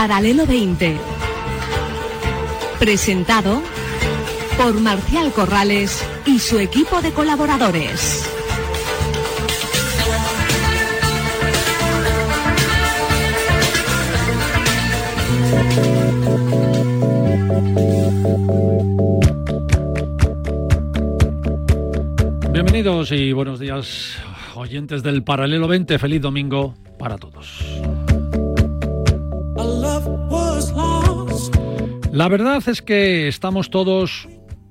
Paralelo 20. Presentado por Marcial Corrales y su equipo de colaboradores. Bienvenidos y buenos días, oyentes del Paralelo 20. Feliz domingo para todos. La verdad es que estamos todos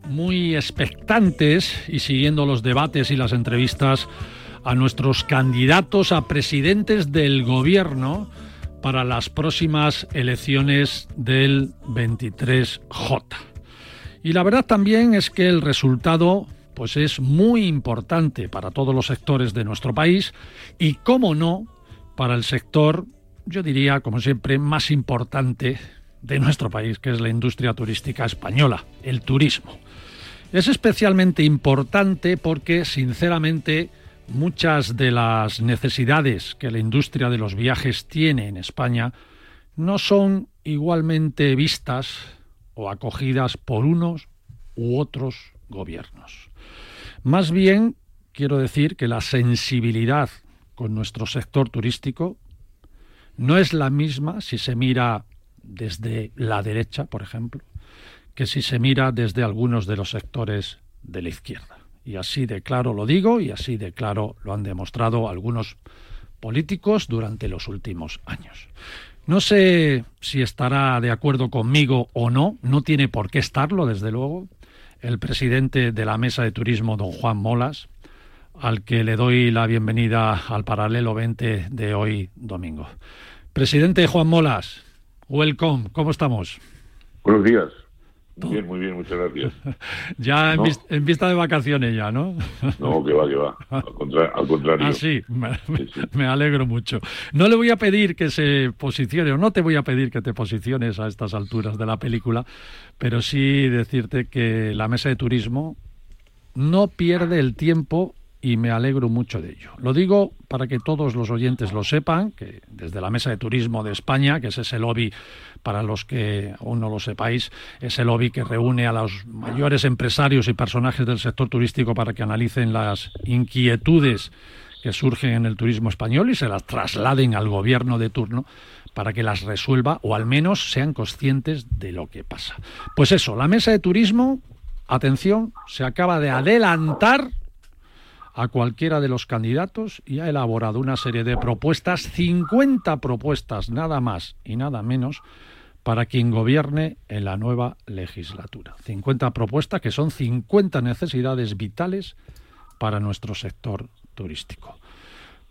muy expectantes y siguiendo los debates y las entrevistas a nuestros candidatos a presidentes del gobierno para las próximas elecciones del 23J. Y la verdad también es que el resultado pues es muy importante para todos los sectores de nuestro país y cómo no para el sector yo diría como siempre más importante de nuestro país, que es la industria turística española, el turismo. Es especialmente importante porque, sinceramente, muchas de las necesidades que la industria de los viajes tiene en España no son igualmente vistas o acogidas por unos u otros gobiernos. Más bien, quiero decir que la sensibilidad con nuestro sector turístico no es la misma si se mira desde la derecha, por ejemplo, que si se mira desde algunos de los sectores de la izquierda. Y así de claro lo digo y así de claro lo han demostrado algunos políticos durante los últimos años. No sé si estará de acuerdo conmigo o no, no tiene por qué estarlo, desde luego, el presidente de la Mesa de Turismo, don Juan Molas, al que le doy la bienvenida al paralelo 20 de hoy domingo. Presidente Juan Molas, Welcome, ¿cómo estamos? Buenos días. Muy bien, muy bien, muchas gracias. ya en, vista de vacaciones ya, ¿no? no, que va, que va. Al, contrario. Ah, sí. Me, alegro mucho. No le voy a pedir que se posicione, o no te voy a pedir que te posiciones a estas alturas de la película, pero sí decirte que la mesa de turismo no pierde el tiempo y me alegro mucho de ello. Lo digo para que todos los oyentes lo sepan, que desde la Mesa de Turismo de España, que es ese lobby, para los que aún no lo sepáis, ese lobby que reúne a los mayores empresarios y personajes del sector turístico para que analicen las inquietudes que surgen en el turismo español y se las trasladen al gobierno de turno para que las resuelva o al menos sean conscientes de lo que pasa. Pues eso, la mesa de turismo, atención, se acaba de adelantar a cualquiera de los candidatos y ha elaborado una serie de propuestas, 50 propuestas nada más y nada menos, para quien gobierne en la nueva legislatura. 50 propuestas que son 50 necesidades vitales para nuestro sector turístico.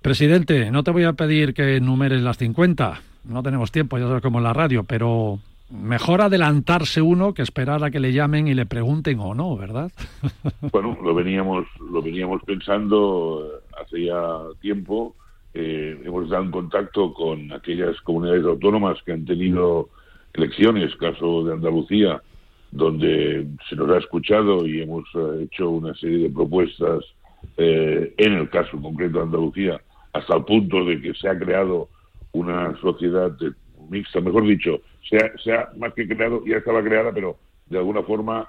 Presidente, no te voy a pedir que enumeres las 50, no tenemos tiempo, ya sabes como en la radio, pero mejor adelantarse uno que esperar a que le llamen y le pregunten o no, ¿verdad? Bueno, lo veníamos, lo veníamos pensando eh, hace ya tiempo. Eh, hemos estado en contacto con aquellas comunidades autónomas que han tenido elecciones, caso de Andalucía, donde se nos ha escuchado y hemos eh, hecho una serie de propuestas en el caso concreto de Andalucía, hasta el punto de que se ha creado una sociedad mixta, mejor dicho, se ha, más que creado, ya estaba creada, pero de alguna forma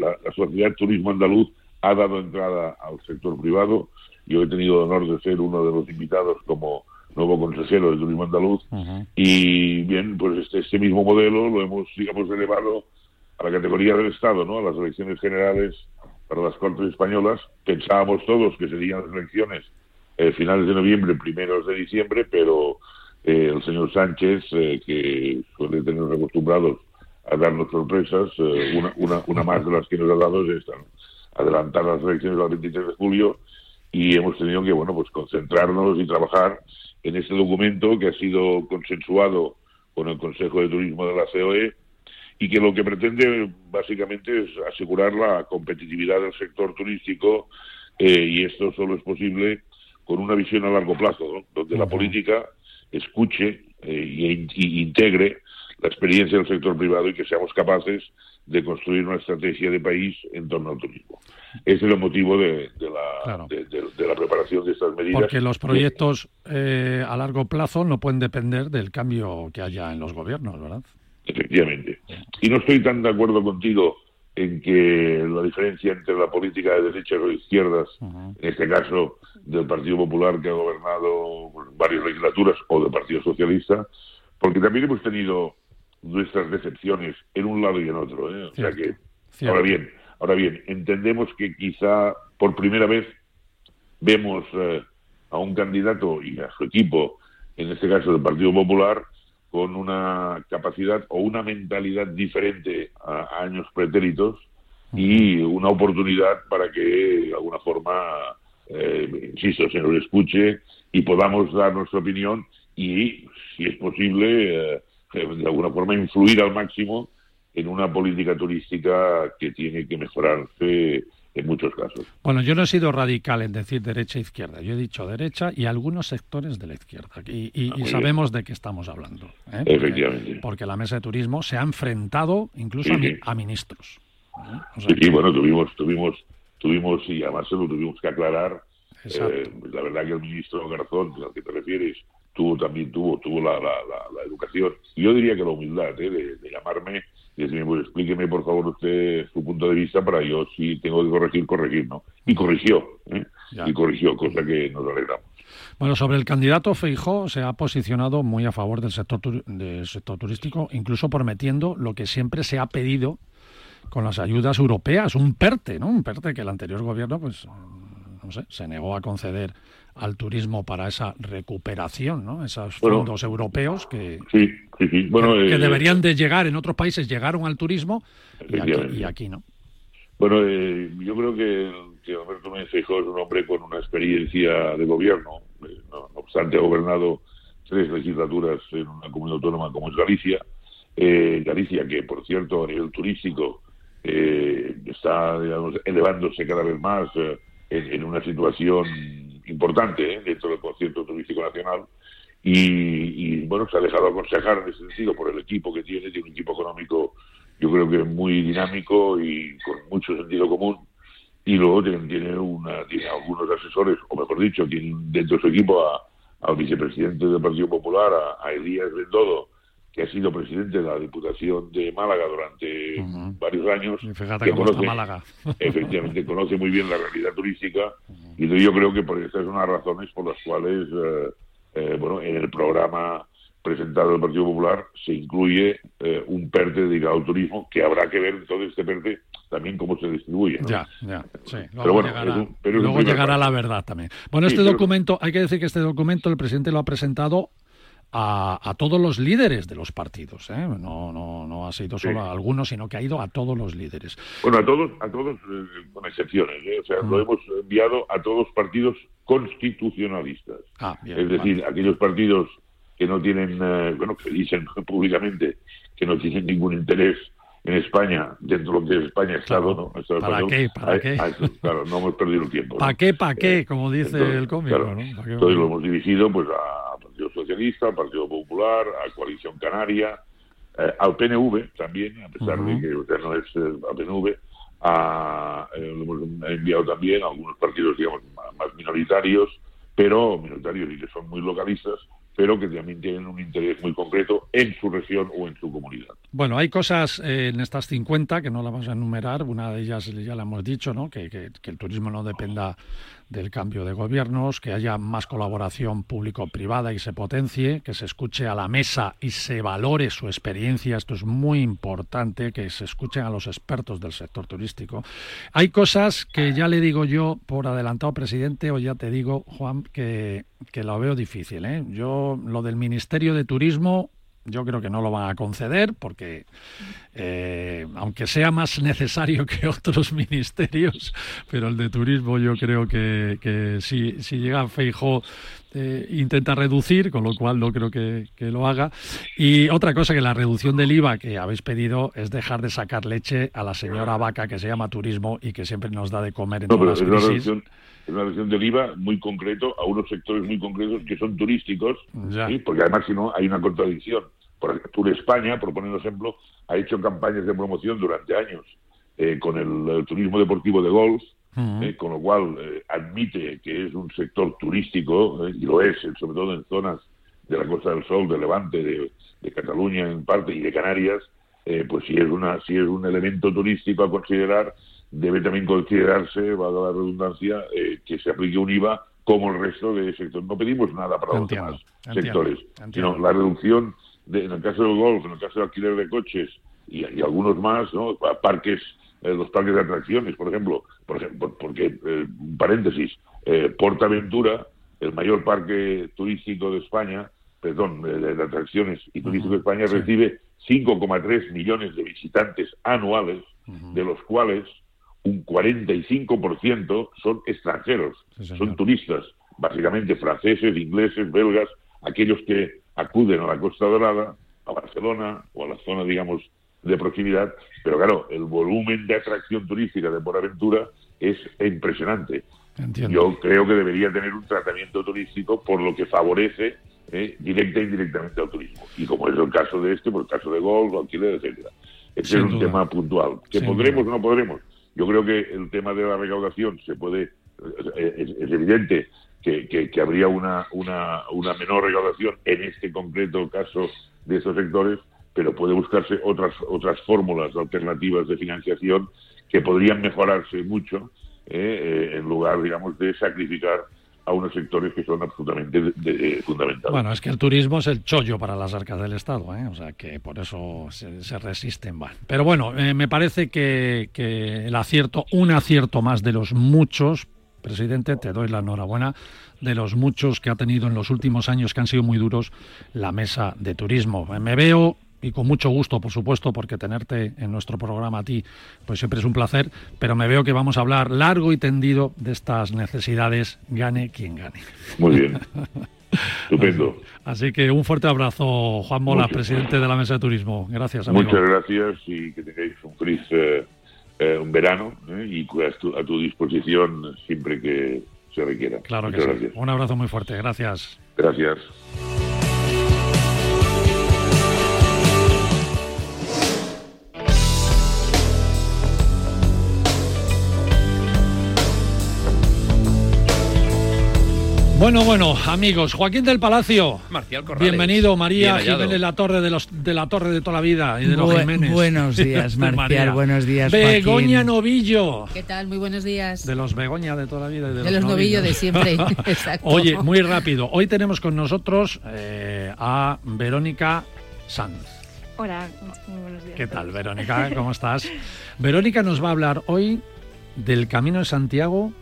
la, Sociedad Turismo Andaluz ha dado entrada al sector privado. Yo he tenido el honor de ser uno de los invitados como nuevo consejero de Turismo Andaluz y bien, pues este, este mismo modelo lo hemos, digamos, elevado a la categoría del Estado, ¿no? A las elecciones generales para las Cortes Españolas. Pensábamos todos que serían las elecciones eh, finales de noviembre, primeros de diciembre, pero eh, el señor Sánchez, eh, que suele tener acostumbrados a darnos sorpresas. Eh, una, una, una más de las que nos ha dado es esta, adelantar las elecciones al 23 de julio y hemos tenido que bueno pues concentrarnos y trabajar en este documento que ha sido consensuado con el Consejo de Turismo de la COE y que lo que pretende básicamente es asegurar la competitividad del sector turístico eh, y esto solo es posible con una visión a largo plazo, donde la política escuche eh, y, integre la experiencia del sector privado y que seamos capaces de construir una estrategia de país en torno al turismo. Ese es el motivo de, la, de, la, preparación de estas medidas. Porque los proyectos eh, a largo plazo no pueden depender del cambio que haya en los gobiernos, ¿verdad? Efectivamente. Y no estoy tan de acuerdo contigo en que la diferencia entre la política de derechas o de izquierdas, en este caso del Partido Popular que ha gobernado varias legislaturas o del Partido Socialista, porque también hemos tenido nuestras decepciones en un lado y en otro. ¿eh? O sea que, ahora bien, ahora bien, entendemos que quizá por primera vez vemos eh, a un candidato y a su equipo, en este caso del Partido Popular, con una capacidad o una mentalidad diferente a, años pretéritos y una oportunidad para que de alguna forma, eh, insisto, se nos escuche y podamos dar nuestra opinión y, si es posible, eh, de alguna forma influir al máximo en una política turística que tiene que mejorarse en muchos casos. Bueno, yo no he sido radical en decir derecha e izquierda. Yo he dicho derecha y algunos sectores de la izquierda. Y, ah, sabemos de qué estamos hablando. ¿eh? Efectivamente. Porque, la mesa de turismo se ha enfrentado incluso a, ministros. ¿eh? sí, bueno, tuvimos, tuvimos, tuvimos, y además se lo tuvimos que aclarar. Eh, la verdad que el ministro Garzón, al que te refieres, tuvo también tuvo tuvo la, la, educación. Yo diría que la humildad de, de llamarme y decirme, pues explíqueme por favor usted su punto de vista para yo si tengo que corregir, corregir, ¿no? Y corrigió, ¿eh? y corrigió, cosa que nos alegramos. Bueno, sobre el candidato Feijó se ha posicionado muy a favor del sector, del sector turístico, incluso prometiendo lo que siempre se ha pedido con las ayudas europeas, un PERTE, ¿no? Un PERTE que el anterior gobierno, pues, no sé, se negó a conceder al turismo para esa recuperación, ¿no? Esos fondos europeos que, Bueno, que, eh, deberían de llegar en otros países, llegaron al turismo y aquí, no. Bueno, eh, yo creo que, que Alberto Núñez es un hombre con una experiencia de gobierno. Eh, no, obstante, ha gobernado tres legislaturas en una comunidad autónoma como es Galicia. Galicia, que por cierto, a nivel turístico, está digamos, elevándose cada vez más en, una situación importante ¿eh? dentro del concierto turístico nacional y, bueno, se ha dejado aconsejar en ese sentido por el equipo que tiene, tiene un equipo económico yo creo que muy dinámico y con mucho sentido común y luego tiene, una, tiene algunos asesores, o mejor dicho, tiene dentro de su equipo a, al vicepresidente del Partido Popular, a, Elías Bendodo, que ha sido presidente de la Diputación de Málaga durante varios años. que conoce, Málaga. efectivamente, conoce muy bien la realidad turística y yo creo que por estas son las razones por las cuales, eh, eh, bueno, en el programa presentado del Partido Popular se incluye eh, un PERTE dedicado al turismo, que habrá que ver todo este PERTE también cómo se distribuye. Ya, ya, sí. Luego pero llegará, la verdad también. Bueno, este documento, hay que decir que este documento el presidente lo ha presentado a, todos los líderes de los partidos. ¿eh? No, no, no ha sido solo a algunos, sino que ha ido a todos los líderes. Bueno, a todos, a todos eh, con excepciones. ¿eh? O sea, lo mm. hemos enviado a todos partidos constitucionalistas. Ah, es decir, aquellos partidos que no tienen, bueno, que dicen públicamente que no tienen ningún interés en España, dentro de España Estado, ¿no? ¿Para qué? ¿Para qué? claro, no hemos perdido el tiempo. ¿Para qué? ¿Para qué? Como dice el cómico, Entonces lo hemos dirigido pues a Socialista, al Partido Popular, a Coalición Canaria, eh, al PNV también, a pesar de que usted no es el PNV, a, eh, lo hemos enviado también a algunos partidos, digamos, más minoritarios, pero minoritarios y que son muy localistas, pero que también tienen un interés muy concreto en su región o en su comunidad. Bueno, hay cosas eh, en estas 50 que no las vamos a enumerar, una de ellas ya la hemos dicho, ¿no? que, el turismo no dependa del cambio de gobiernos, que haya más colaboración público-privada y se potencie, que se escuche a la mesa y se valore su experiencia, esto es muy importante, que se escuchen a los expertos del sector turístico. Hay cosas que ya le digo yo por adelantado, presidente, o ya te digo, Juan, que, que lo veo difícil. ¿eh? Yo lo del Ministerio de Turismo yo creo que no lo van a conceder porque, eh, aunque sea más necesario que otros ministerios, pero el de turismo yo creo que, si, si llega Feijó eh, intenta reducir, con lo cual no creo que, lo haga. Y otra cosa que la reducción del IVA que habéis pedido es dejar de sacar leche a la señora vaca que se llama turismo y que siempre nos da de comer en todas las crisis es una reducción del IVA muy concreto a unos sectores muy concretos que son turísticos, porque además si no hay una contradicción. Por ejemplo, Tour España, por poner un ejemplo, ha hecho campañas de promoción durante años eh, con el, turismo deportivo de golf, eh, con lo cual eh, admite que es un sector turístico, y lo es, sobre todo en zonas de la Costa del Sol, de Levante, de, de Cataluña en parte y de Canarias, pues si es, una, si es un elemento turístico a considerar, debe también considerarse, va a la redundancia, eh, que se aplique un IVA como el resto de sectores. No pedimos nada para los demás sectores, sino la reducción, de, en el caso del golf, en el caso del alquiler de coches y, algunos más, ¿no? parques, eh, los parques de atracciones, por ejemplo, por ejemplo porque, eh, paréntesis, Portaventura, el mayor parque turístico de España, perdón, de, atracciones y turístico de España, recibe 5,3 millones de visitantes anuales, de los cuales un 45% son extranjeros, son turistas, básicamente franceses, ingleses, belgas, aquellos que acuden a la Costa Dorada, a Barcelona o a la zona, digamos, de proximidad, pero claro, el volumen de atracción turística de Aventura es impresionante. Yo creo que debería tener un tratamiento turístico por lo que favorece eh, directa e indirectamente al turismo. Y como es el caso de este, por el caso de Golf, alquiler, etcétera. Este es un tema puntual. ¿Que podremos o no podremos? Yo creo que el tema de la recaudación se puede, es, evidente que, habría una, una, una menor recaudación en este concreto caso de estos sectores, pero puede buscarse otras, otras fórmulas alternativas de financiación que podrían mejorarse mucho eh, eh, en lugar, digamos, de sacrificar a unos sectores que son absolutamente fundamentales. Bueno, es que el turismo es el chollo para las arcas del Estado, ¿eh? o sea que por eso se, resisten. Pero bueno, eh, me parece que, el acierto, un acierto más de los muchos, presidente, te doy la enhorabuena, de los muchos que ha tenido en los últimos años que han sido muy duros la mesa de turismo. Me veo y con mucho gusto, por supuesto, porque tenerte en nuestro programa a ti, pues siempre es un placer, pero me veo que vamos a hablar largo y tendido de estas necesidades, gane quien gane. Muy bien. Estupendo. Así que un fuerte abrazo, Juan Mola, presidente de la Mesa de Turismo. Gracias, amigo. Muchas gracias y que tengáis un feliz eh, eh, un verano ¿eh? y a tu, disposición siempre que se requiera. Claro que sí. Un abrazo muy fuerte. Gracias. Gracias. Bueno, bueno, amigos, Joaquín del Palacio. Marcial Corrales. Bienvenido, María Jiménez La Torre de los de la Torre de toda la vida y de los Jiménez. Buenos días, Marcial, buenos días, Begoña Novillo. ¿Qué tal? Muy buenos días. De los Begoña de toda la vida y de, los, Novillo de siempre. Exacto. Oye, muy rápido. Hoy tenemos con nosotros eh, a Verónica Sanz. Hola, muy buenos días. ¿Qué tal, Verónica? ¿Cómo estás? Verónica nos va a hablar hoy del Camino de Santiago,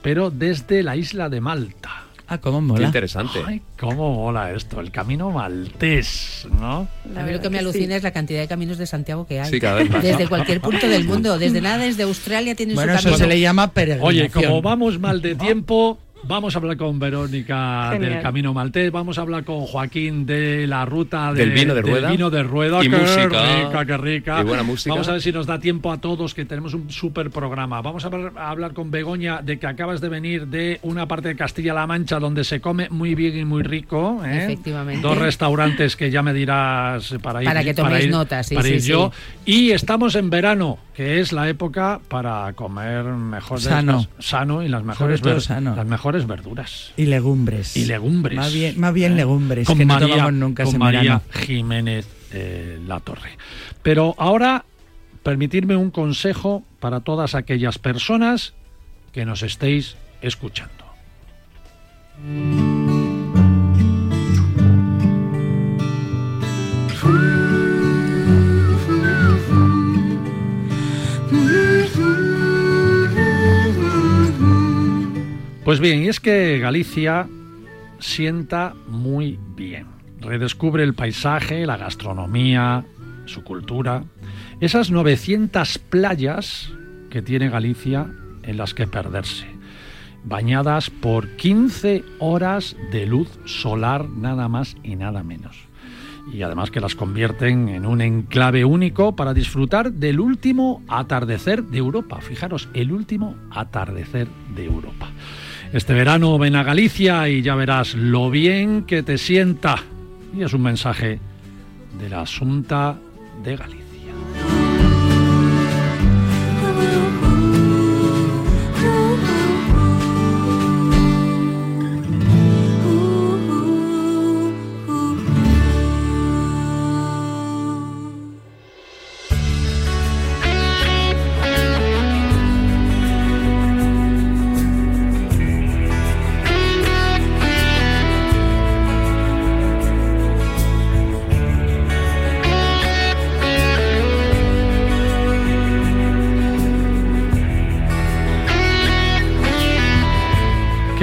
pero desde la isla de Malta. Ah, cómo mola. Qué interesante. Ay, cómo mola esto, el camino maltés, ¿no? a mí lo que me alucina es la cantidad de caminos de Santiago que hay. Sí, cada vez más. Desde cualquier punto del mundo, desde nada, desde Australia tienen bueno, su camino. Eso se le llama peregrinación. Oye, como vamos mal de tiempo, Vamos a hablar con Verónica del Camino Maltés, vamos a hablar con Joaquín de la ruta del vino de rueda. vino de rueda. Y qué música. rica, qué rica. Y buena música. Vamos a ver si nos da tiempo a todos, que tenemos un súper programa. Vamos a, hablar con Begoña de que acabas de venir de una parte de Castilla-La Mancha donde se come muy bien y muy rico. ¿eh? Efectivamente. Dos restaurantes que ya me dirás para ir. Para que toméis notas, sí, para ir yo. Y estamos en verano, que es la época para comer mejor sano, sano y las mejores, las mejores verduras. Y legumbres. Y legumbres. Más bien, más bien legumbres, con que María, no tomamos nunca con María Jiménez eh, La Torre. Pero ahora, permitirme un consejo para todas aquellas personas que nos estéis escuchando. Pues bien, y es que Galicia sienta muy bien. redescubre el paisaje, la gastronomía, su cultura, esas 900 playas que tiene Galicia en las que perderse, bañadas por 15 horas de luz solar nada más y nada menos. Y además que las convierten en un enclave único para disfrutar del último atardecer de Europa. Fijaros, el último atardecer de Europa. Este verano ven a Galicia y ya verás lo bien que te sienta. Y es un mensaje de la Asunta de Galicia.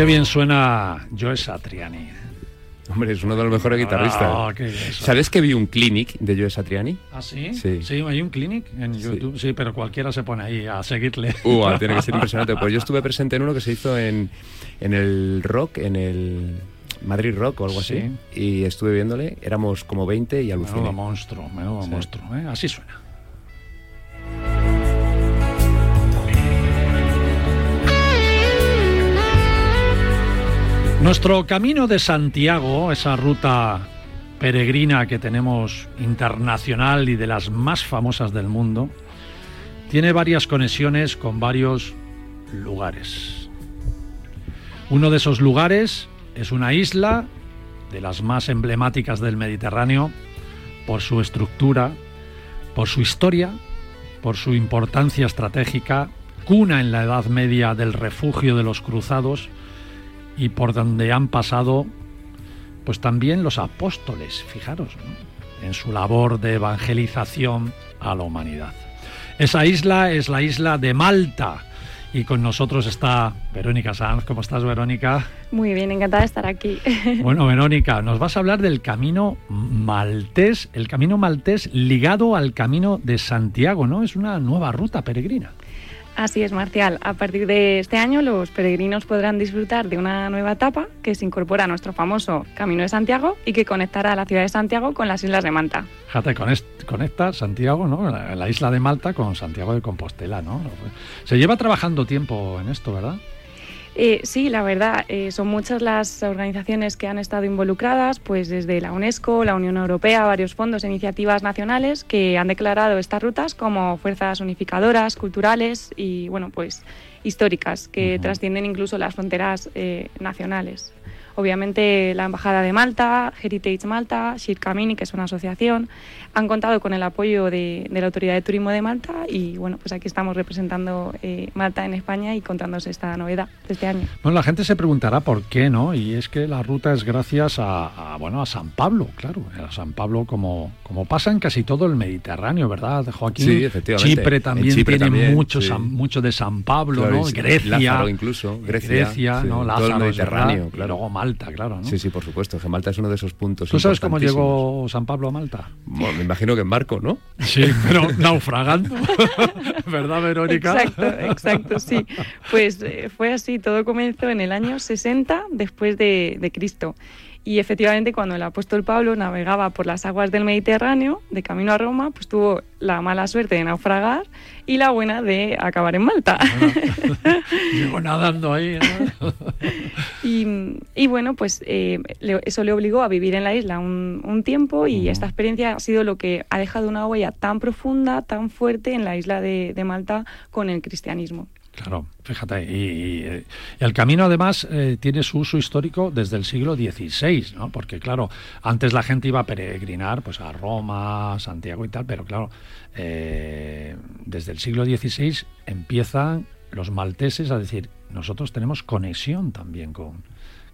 Qué bien suena Joe Satriani. Hombre, es uno de los mejores guitarristas. Ah, ¿Sabes que vi un clinic de Joe Satriani? ¿Ah, sí? sí? hay un clinic en YouTube. Sí. pero cualquiera se pone ahí a seguirle. Uh, tiene que ser impresionante. Pues yo estuve presente en uno que se hizo en, en el rock, en el Madrid Rock o algo así. Y estuve viéndole, éramos como 20 y aluciné. Menudo monstruo, menudo monstruo. ¿eh? Así suena. Nuestro camino de Santiago, esa ruta peregrina que tenemos internacional y de las más famosas del mundo, tiene varias conexiones con varios lugares. Uno de esos lugares es una isla de las más emblemáticas del Mediterráneo por su estructura, por su historia, por su importancia estratégica, cuna en la Edad Media del refugio de los cruzados, y por donde han pasado pues también los apóstoles, fijaros, en su labor de evangelización a la humanidad. Esa isla es la isla de Malta y con nosotros está Verónica Sanz. ¿Cómo estás, Verónica? Muy bien, encantada de estar aquí. Bueno, Verónica, nos vas a hablar del camino maltés, el camino maltés ligado al camino de Santiago, ¿no? Es una nueva ruta peregrina. Así es, Marcial. A partir de este año los peregrinos podrán disfrutar de una nueva etapa que se incorpora a nuestro famoso Camino de Santiago y que conectará la ciudad de Santiago con las islas de Malta. Fíjate, conecta Santiago, ¿no? La, isla de Malta con Santiago de Compostela, ¿no? Se lleva trabajando tiempo en esto, ¿verdad? Eh, sí, la verdad, eh, son muchas las organizaciones que han estado involucradas, pues desde la UNESCO, la Unión Europea, varios fondos e iniciativas nacionales que han declarado estas rutas como fuerzas unificadoras, culturales y, bueno, pues históricas, que trascienden incluso las fronteras eh, nacionales. Obviamente la Embajada de Malta, Heritage Malta, Shirkamini, que es una asociación, han contado con el apoyo de, la Autoridad de Turismo de Malta y bueno, pues aquí estamos representando eh, Malta en España y contándose esta novedad de este año. Bueno, la gente se preguntará por qué, ¿no? Y es que la ruta es gracias a, bueno, a San Pablo, claro, a San Pablo como, como pasa en casi todo el Mediterráneo, ¿verdad, Joaquín? Sí, efectivamente. Chipre también tiene mucho, mucho de San Pablo, ¿no? Grecia. Lázaro incluso, Grecia, ¿no? Lázaro, Mediterráneo, claro. luego Malta, claro, ¿no? Sí, sí, por supuesto. Que Malta es uno de esos puntos. ¿Tú sabes cómo llegó San Pablo a Malta? Bueno, me imagino que en barco, ¿no? Sí, pero naufragando. ¿Verdad, Verónica? Exacto, exacto, sí. Pues eh, fue así. Todo comenzó en el año 60 después de, de Cristo. Y efectivamente, cuando el apóstol Pablo navegaba por las aguas del Mediterráneo, de camino a Roma, pues tuvo la mala suerte de naufragar y la buena de acabar en Malta. llegó nadando ahí. y, bueno, pues eh, eso le obligó a vivir en la isla un, tiempo y esta experiencia ha sido lo que ha dejado una huella tan profunda, tan fuerte en la isla de Malta con el cristianismo. Claro, fíjate, y, el camino además eh, tiene su uso histórico desde el siglo XVI, ¿no? Porque claro, antes la gente iba a peregrinar pues a Roma, Santiago y tal, pero claro, eh, desde el siglo XVI empiezan los malteses a decir, nosotros tenemos conexión también con,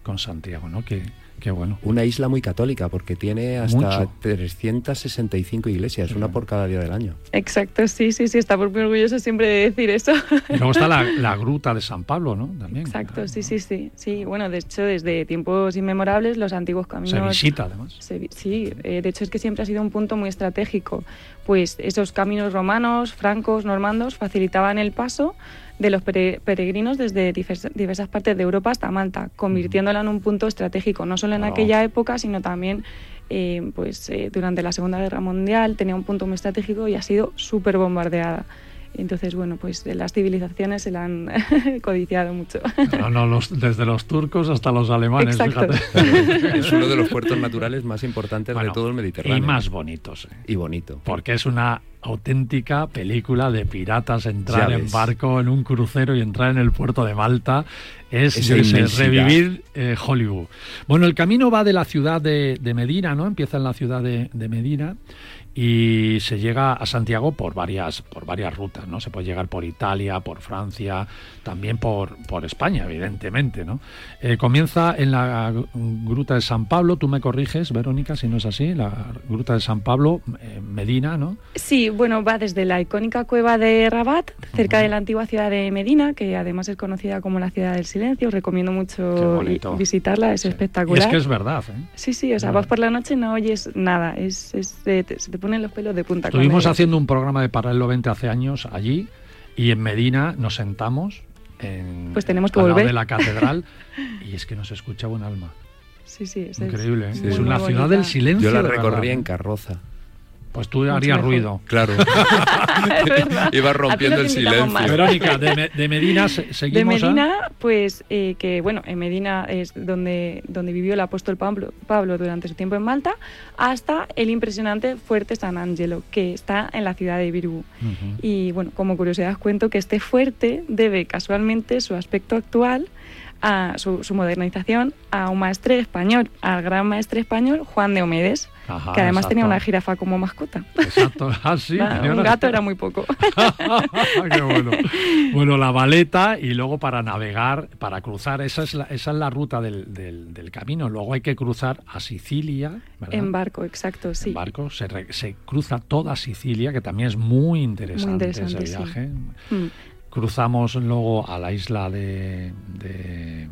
con Santiago, ¿no? Que, Qué bueno. Una isla muy católica porque tiene hasta 365 iglesias, una por cada día del año. Exacto, sí, sí, sí, está por muy orgulloso siempre de decir eso. Y luego está la, gruta de San Pablo, ¿no? También. Exacto, sí, sí, sí. Sí, bueno, de hecho, desde tiempos inmemorables, los antiguos caminos... Se visita, además. sí, eh, de hecho es que siempre ha sido un punto muy estratégico. Pues esos caminos romanos, francos, normandos, facilitaban el paso de los peregrinos desde diversas partes de Europa hasta Malta, convirtiéndola en un punto estratégico, no solo en aquella época, sino también eh, pues, eh, durante la Segunda Guerra Mundial, tenía un punto muy estratégico y ha sido súper bombardeada. Entonces, bueno, pues las civilizaciones se la han codiciado mucho. No, desde los turcos hasta los alemanes, Exacto. es uno de los puertos naturales más importantes de todo el Mediterráneo. Y más bonitos. Eh. Y bonito. Porque es una auténtica película de piratas, entrar en barco, en un crucero y entrar en el puerto de Malta. Es, revivir eh, Hollywood. Bueno, el camino va de la ciudad de, Medina, ¿no? Empieza en la ciudad de, de Medina y se llega a Santiago por varias, por varias rutas, ¿no? Se puede llegar por Italia, por Francia, también por, por España, evidentemente, ¿no? Eh, comienza en la Gruta de San Pablo, tú me corriges, Verónica, si no es así, la Gruta de San Pablo, eh, Medina, ¿no? Sí, bueno, va desde la icónica cueva de Rabat, cerca de la antigua ciudad de Medina, que además es conocida como la ciudad del silencio, recomiendo mucho visitarla, es espectacular. Y es que es verdad, ¿eh? Sí, sí, o sea, vas por la noche y no oyes nada, es, es se te ponen los pelos de punta. Estuvimos haciendo un programa de Paralelo 20 hace años allí y en Medina nos sentamos en pues tenemos que volver. de la catedral y es que nos escuchaba un alma. Sí, sí, es increíble. ¿eh? Es una ciudad del silencio. Yo la recorrí en carroza. Pues tú harías ruido. Claro. Iba rompiendo el silencio. Verónica, de, Medina seguimos. De Medina, pues eh, que bueno, en Medina es donde, donde vivió el apóstol Pablo, Pablo durante su tiempo en Malta, hasta el impresionante fuerte San Angelo, que está en la ciudad de Virú. Y bueno, como curiosidad os cuento que este fuerte debe casualmente su aspecto actual a su, modernización a un maestre español, al gran maestre español Juan de Omedes, que además tenía una jirafa como mascota. Exacto, ah, sí, un gato era muy poco. Qué bueno. bueno, la baleta y luego para navegar, para cruzar, esa es la, esa es la ruta del, del, camino. Luego hay que cruzar a Sicilia. En barco, exacto, sí. En barco se, se, cruza toda Sicilia, que también es muy interesante, ese viaje. Mm cruzamos luego a la isla de, de,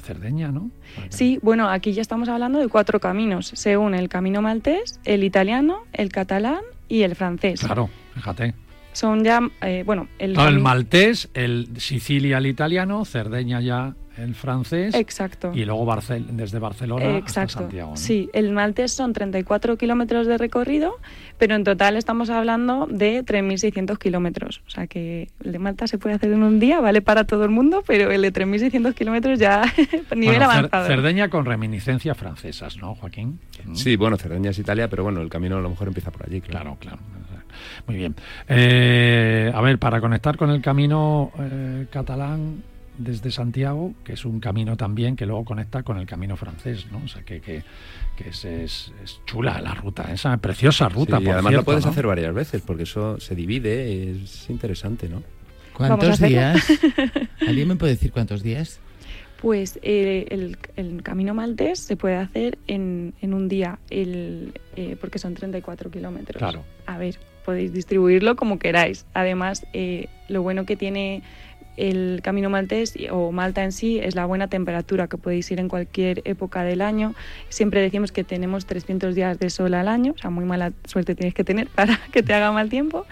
Cerdeña, ¿no? Sí, bueno, aquí ya estamos hablando de cuatro caminos, según el camino maltés, el italiano, el catalán y el francés. Claro, fíjate. Son ya, eh, bueno, el, el maltés, el Sicilia, el italiano, Cerdeña ya el francés. Exacto. Y luego desde Barcelona hasta Santiago. Sí, el maltés son 34 kilómetros de recorrido, pero en total estamos hablando de 3.600 kilómetros. O sea que el de Malta se puede hacer en un día, vale para todo el mundo, pero el de 3.600 kilómetros ya nivel avanzado. Cerdeña con reminiscencias francesas, ¿no, Joaquín? Sí, bueno, Cerdeña es Italia, pero bueno, el camino a lo mejor empieza por allí. Claro, claro. Muy bien. Eh, a ver, para conectar con el camino eh, catalán, desde Santiago, que es un camino también que luego conecta con el camino francés, ¿no? O sea, que, que, es, es, chula la ruta, esa preciosa ruta. y además lo puedes hacer varias veces, porque eso se divide, es interesante, ¿no? ¿Cuántos días? ¿Alguien me puede decir cuántos días? Pues eh, el, el, camino maltés se puede hacer en, en un día, el, eh, porque son 34 kilómetros. Claro. A ver, podéis distribuirlo como queráis. Además, eh, lo bueno que tiene el camino maltés o Malta en sí es la buena temperatura que podéis ir en cualquier época del año. Siempre decimos que tenemos 300 días de sol al año, o sea, muy mala suerte tienes que tener para que te haga mal tiempo.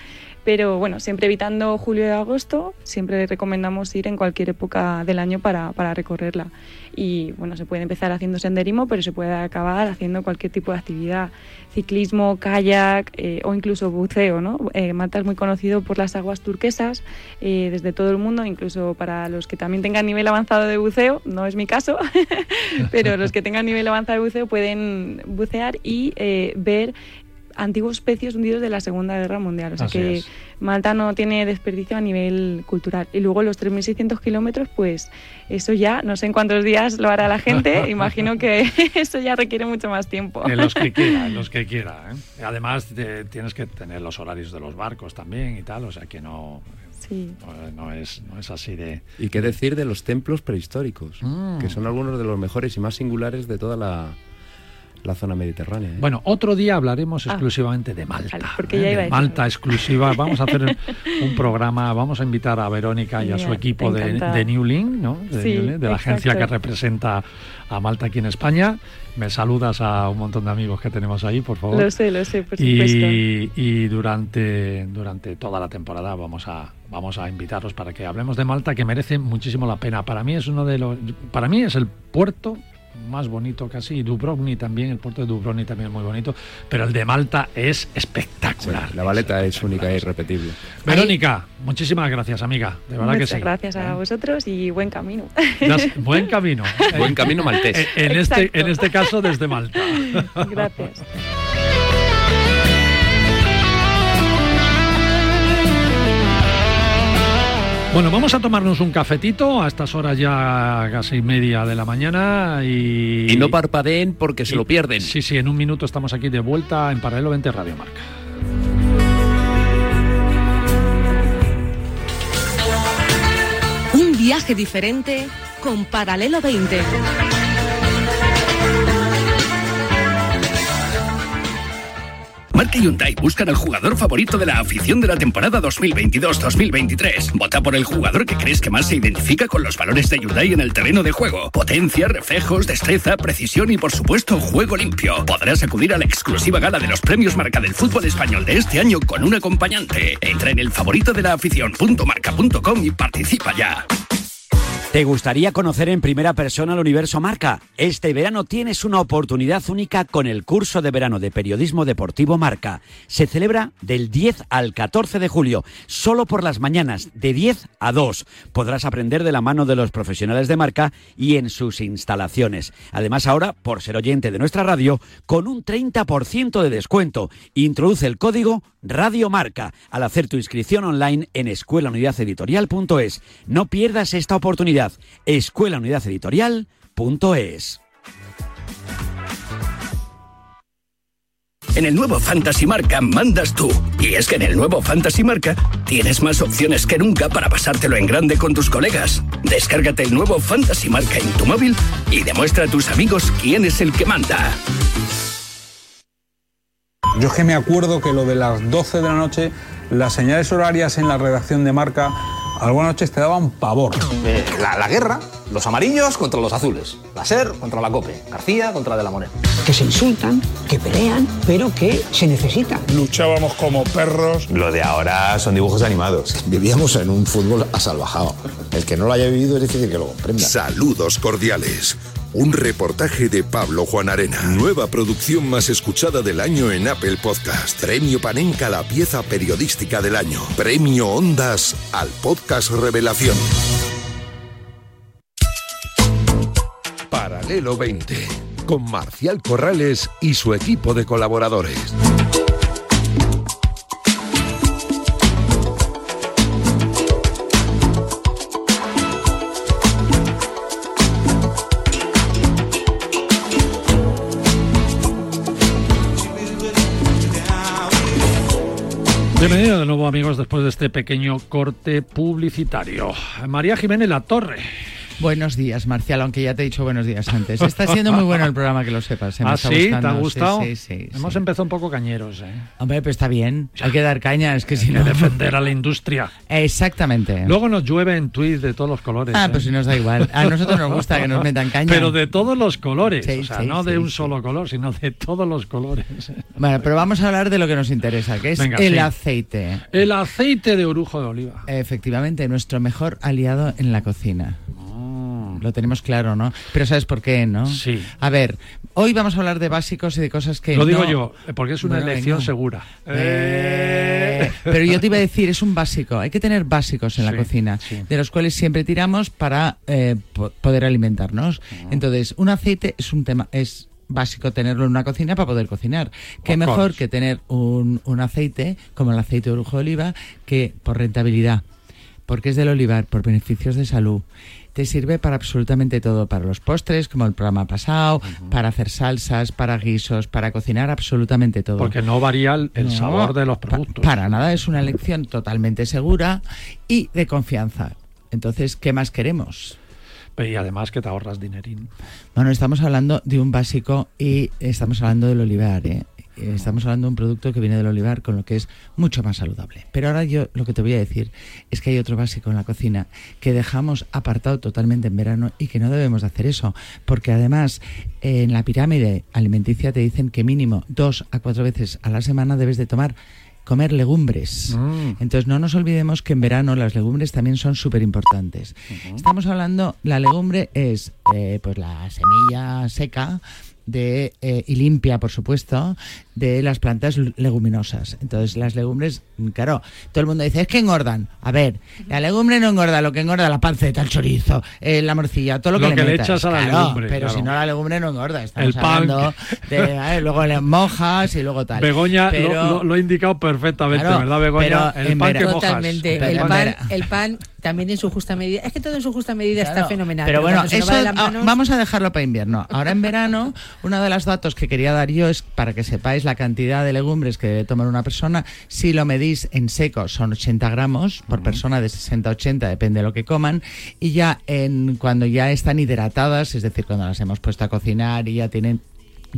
Pero bueno, siempre evitando julio y agosto, siempre recomendamos ir en cualquier época del año para, para recorrerla. Y bueno, se puede empezar haciendo senderismo, pero se puede acabar haciendo cualquier tipo de actividad, ciclismo, kayak eh, o incluso buceo. ¿no? Eh, Malta es muy conocido por las aguas turquesas eh, desde todo el mundo, incluso para los que también tengan nivel avanzado de buceo, no es mi caso, pero los que tengan nivel avanzado de buceo pueden bucear y ver antiguos pecios hundidos de la Segunda Guerra Mundial. O sea que Malta no tiene desperdicio a nivel cultural. Y luego los 3.600 kilómetros, pues eso ya, no sé en cuántos días lo hará la gente, imagino que eso ya requiere mucho más tiempo. En los que quiera, en los que quiera. ¿eh? Además, tienes que tener los horarios de los barcos también y tal, o sea que no... No, es, no es así de... ¿Y qué decir de los templos prehistóricos? Mm. Que son algunos de los mejores y más singulares de toda la, la zona mediterránea. ¿eh? Bueno, otro día hablaremos ah. exclusivamente de Malta. ¿eh? Malta exclusiva. Vamos a hacer un programa, vamos a invitar a Verónica y a su equipo de, de, New Link, ¿no? de, la agencia que representa a Malta aquí en España. Me saludas a un montón de amigos que tenemos ahí, por favor. Lo sé, lo sé, por y, Y durante, durante toda la temporada vamos a, vamos a invitarlos para que hablemos de Malta, que merece muchísimo la pena. Para mí es uno de los, para mí es el puerto más bonito casi, y Dubrovnik también, el puerto de Dubrovnik también es muy bonito, pero el de Malta es espectacular. la valeta es, única e irrepetible. Verónica, muchísimas gracias, amiga, de verdad que sí. gracias a vosotros y buen camino. buen camino. buen camino maltés. En, este, en este caso desde Malta. Gracias. Bueno, vamos a tomarnos un cafetito a estas horas ya casi media de la mañana y... Y no parpadeen porque se lo pierden. Sí, sí, en un minuto estamos aquí de vuelta en Paralelo 20 Radio Marca. Un viaje diferente con Paralelo 20. Marca Hyundai buscan al jugador favorito de la afición de la temporada 2022-2023. Vota por el jugador que crees que más se identifica con los valores de Hyundai en el terreno de juego. Potencia, reflejos, destreza, precisión y por supuesto juego limpio. Podrás acudir a la exclusiva gala de los premios Marca del fútbol español de este año con un acompañante. Entra en el favorito de la afición.marca.com y participa ya. ¿Te gustaría conocer en primera persona el universo Marca? Este verano tienes una oportunidad única con el curso de verano de periodismo deportivo Marca. Se celebra del 10 al 14 de julio, solo por las mañanas, de 10 a 2. Podrás aprender de la mano de los profesionales de Marca y en sus instalaciones. Además ahora, por ser oyente de nuestra radio, con un 30% de descuento. Introduce el código Radio Marca al hacer tu inscripción online en escuelaunidadeditorial.es. No pierdas esta oportunidad escuelaunidadeditorial.es. En el nuevo Fantasy Marca mandas tú. Y es que en el nuevo Fantasy Marca tienes más opciones que nunca para pasártelo en grande con tus colegas. Descárgate el nuevo Fantasy Marca en tu móvil y demuestra a tus amigos quién es el que manda. Yo es que me acuerdo que lo de las 12 de la noche, las señales horarias en la redacción de Marca algunas noches te daban pavor. Eh, la, guerra, los amarillos contra los azules, la SER contra la COPE, García contra De la Moneda. Que se insultan, que pelean, pero que se necesitan. Luchábamos como perros. Lo de ahora son dibujos animados. Vivíamos en un fútbol asalvajado. El que no lo haya vivido es difícil que lo comprenda. Saludos cordiales. Un reportaje de Pablo Juan Arena. Nueva producción más escuchada del año en Apple Podcast. Premio Panenka la pieza periodística del año. Premio Ondas al podcast Revelación. Paralelo 20. Con Marcial Corrales y su equipo de colaboradores. Bienvenidos de nuevo amigos después de este pequeño corte publicitario. María Jiménez La Torre. Buenos días, Marcial, aunque ya te he dicho buenos días antes. Está siendo muy bueno el programa, que lo sepas. ¿Ah, sí? ¿Te ha gustado? Sí, sí, Hemos empezado un poco cañeros, ¿eh? Hombre, pues está bien. Hay que dar caña, es que si no... defender a la industria. Exactamente. Luego nos llueve en tweets de todos los colores. Ah, pues si nos da igual. A nosotros nos gusta que nos metan caña. Pero de todos los colores. o sea, no de un solo color, sino de todos los colores. Bueno, pero vamos a hablar de lo que nos interesa, que es el aceite. El aceite de orujo de oliva. Efectivamente, nuestro mejor aliado en la cocina lo tenemos claro, ¿no? Pero ¿sabes por qué, no? Sí. A ver, hoy vamos a hablar de básicos y de cosas que. Lo digo yo, porque es una elección segura. Eh, pero yo te iba a decir, es un básico. Hay que tener básicos en la cocina, de los cuales siempre tiramos para eh, poder alimentarnos. Entonces, un aceite es un tema, es básico tenerlo en una cocina para poder cocinar. Qué mejor que tener un, un aceite, como el aceite de orujo de oliva, que por rentabilidad, porque es del olivar, por beneficios de salud te sirve para absolutamente todo, para los postres, como el programa pasado, para hacer salsas, para guisos, para cocinar absolutamente todo. Porque no varía el, No, sabor de los productos. Para nada, es una elección totalmente segura y de confianza. Entonces, ¿qué más queremos? Y además que te ahorras dinerín. Bueno, estamos hablando de un básico y estamos hablando del olivar, ¿eh? Estamos hablando de un producto que viene del olivar, con lo que es mucho más saludable. Pero ahora yo lo que te voy a decir es que hay otro básico en la cocina que dejamos apartado totalmente en verano y que no debemos de hacer eso, porque además eh, en la pirámide alimenticia te dicen que mínimo dos a cuatro veces a la semana debes de tomar comer legumbres. Entonces no nos olvidemos que en verano las legumbres también son súper importantes. Estamos hablando, la legumbre es eh, pues la semilla seca de, eh, y limpia, por supuesto, de las plantas leguminosas. Entonces las legumbres, claro, todo el mundo dice, es que engordan. A ver, la legumbre no engorda, lo que engorda la panceta, el chorizo, eh, la morcilla, todo lo, Lo que, que le metas. echas a la Claro, legumbre, Pero claro. si no, la legumbre no engorda. Estamos El pan. hablando de, a ver, luego le mojas y luego tal. Begoña Pero- lo, lo- lo ha indicado perfectamente, Claro, ¿verdad, Begoña? pero El en pan que mojas. Totalmente. El pan, el pan también en su justa medida. Es que todo en su justa medida está fenomenal. Pero bueno, se nos eso va manos- vamos a dejarlo para invierno. Ahora en verano, uno de los datos que quería dar yo es para que sepáis la cantidad de legumbres que debe tomar una persona. Si lo medís en seco, son 80 gramos por persona, de 60 a 80, depende de lo que coman. Y ya en cuando ya están hidratadas, es decir, cuando las hemos puesto a cocinar y ya tienen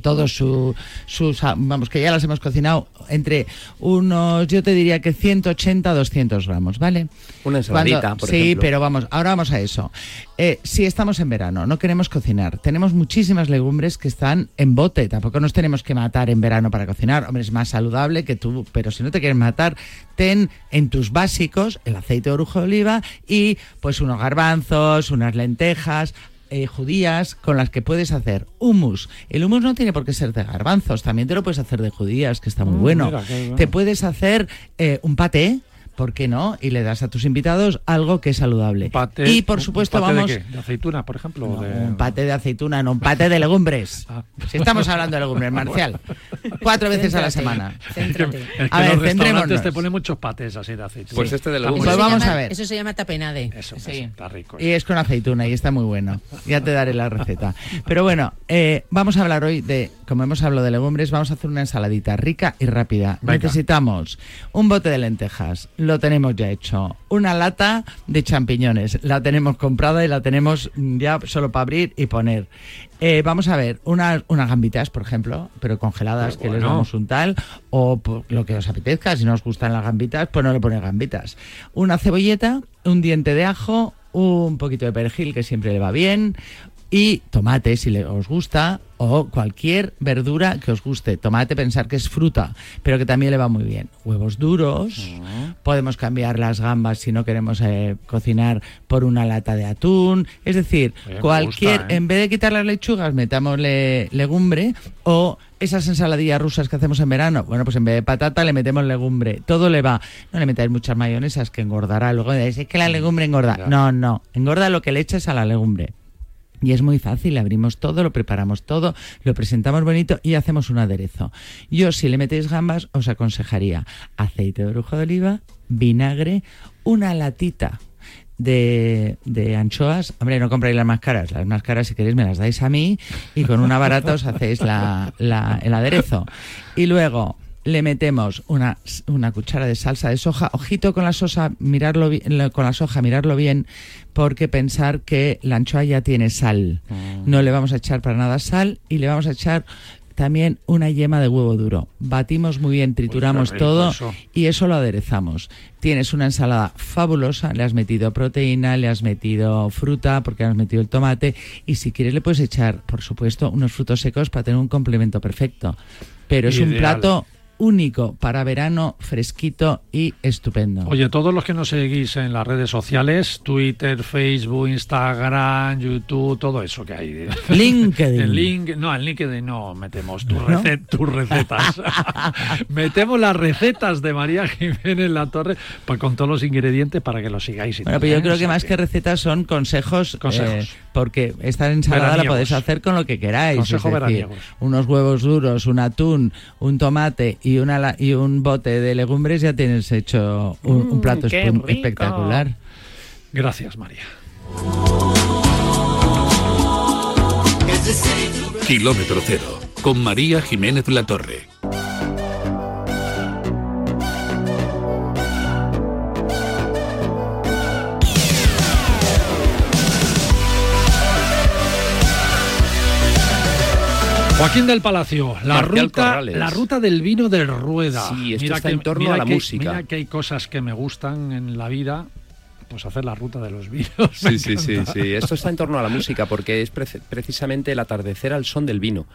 todos su, sus, ah, vamos, que ya las hemos cocinado entre unos, yo te diría que 180 a 200 gramos, ¿vale? Una ensaladita, por sí, ejemplo. pero vamos, ahora vamos a eso. Eh, si estamos en verano, no queremos cocinar, tenemos muchísimas legumbres que están en bote, tampoco nos tenemos que matar en verano para cocinar, hombre, es más saludable que tú, pero si no te quieres matar, ten en tus básicos el aceite de orujo de oliva y pues unos garbanzos, unas lentejas, eh, judías con las que puedes hacer hummus. El hummus no tiene por qué ser de garbanzos, también te lo puedes hacer de judías, que está muy Mm, bueno. mira, qué bueno. Te puedes hacer eh, un paté. ¿Por qué no? Y le das a tus invitados algo que es saludable. Paté- y por un supuesto paté vamos ¿De, qué? ¿De aceituna, por ejemplo? de... un paté de aceituna, no un paté de legumbres. Ah. Si estamos hablando de legumbres, Marcial. Cuatro veces a la semana. céntrate. Es que A ver, los restaurantes te ponen muchos patés así de aceituna. Pues este de legumbres. Pues vamos llama- a ver. Eso se llama tapenade. Eso, Sí. eso, está rico. Y es con aceituna y está muy bueno. Ya te daré la receta. Pero bueno, eh, vamos a hablar hoy de, como hemos hablado de legumbres, vamos a hacer una ensaladita rica y rápida. Venga. Necesitamos un bote de lentejas, lo tenemos ya hecho. Una lata de champiñones, la tenemos comprada y la tenemos ya solo para abrir y poner. Eh, vamos a ver, unas, unas gambitas, por ejemplo, pero congeladas, que les damos un tal, o por lo que os apetezca. Si no os gustan las gambitas, pues no le ponéis gambitas. Una cebolleta, un diente de ajo, un poquito de perejil, que siempre le va bien, y tomate, si le, os gusta, o cualquier verdura que os guste. Tomate, pensar que es fruta, pero que también le va muy bien. Huevos duros, podemos cambiar las gambas si no queremos eh, cocinar por una lata de atún. Es decir, Eh, cualquier, gusta, ¿eh? en vez de quitar las lechugas, metámosle legumbre o esas ensaladillas rusas que hacemos en verano. Bueno, pues en vez de patata le metemos legumbre. Todo le va. No le metáis muchas mayonesas que engordará. Luego decís, es que la legumbre engorda. Ya. No, no. Engorda lo que le eches a la legumbre. Y es muy fácil, abrimos todo, lo preparamos todo, lo presentamos bonito y hacemos un aderezo. Yo, si le metéis gambas, os aconsejaría aceite de orujo de oliva, vinagre, una latita de, de anchoas. Hombre, no compráis las más caras. Las más caras, si queréis, me las dais a mí y con una barata os hacéis la- la- el aderezo. Y luego le metemos una, una cuchara de salsa de soja. Ojito con la soja, mirarlo con la soja, mirarlo bien, porque pensar que la anchoa ya tiene sal. No le vamos a echar para nada sal y le vamos a echar también una yema de huevo duro. Batimos muy bien, trituramos todo eso. y eso lo aderezamos. Tienes una ensalada fabulosa, le has metido proteína, le has metido fruta, porque le has metido el tomate, y si quieres le puedes echar, por supuesto, unos frutos secos para tener un complemento perfecto. Pero es un plato único para verano, fresquito y estupendo. Oye, todos los que nos seguís en las redes sociales, Twitter, Facebook, Instagram, YouTube, todo eso que hay. LinkedIn. El link, no, en LinkedIn no metemos tus recet- tus recetas. metemos las recetas de María Jiménez La Torre pues, con todos los ingredientes para que los sigáis. y Bueno, pero yo ¿eh? creo que más que recetas son consejos, Consejos. eh, porque esta ensalada la podéis hacer con lo que queráis. Consejo es decir, unos huevos duros, un atún, un tomate y, una, y un bote de legumbres ya tienes hecho un, un Mm, plato espectacular. Gracias, María. Kilómetro cero, con María Jiménez La Joaquín del Palacio, la Marcial ruta, Corrales. la ruta del vino de Rueda. Sí, esto está en torno mira a la que- música. Mira que hay cosas que me gustan en la vida, pues hacer la ruta de los vinos. Sí, sí, sí, sí. Esto está en torno a la música porque es prece- precisamente el atardecer al son del vino,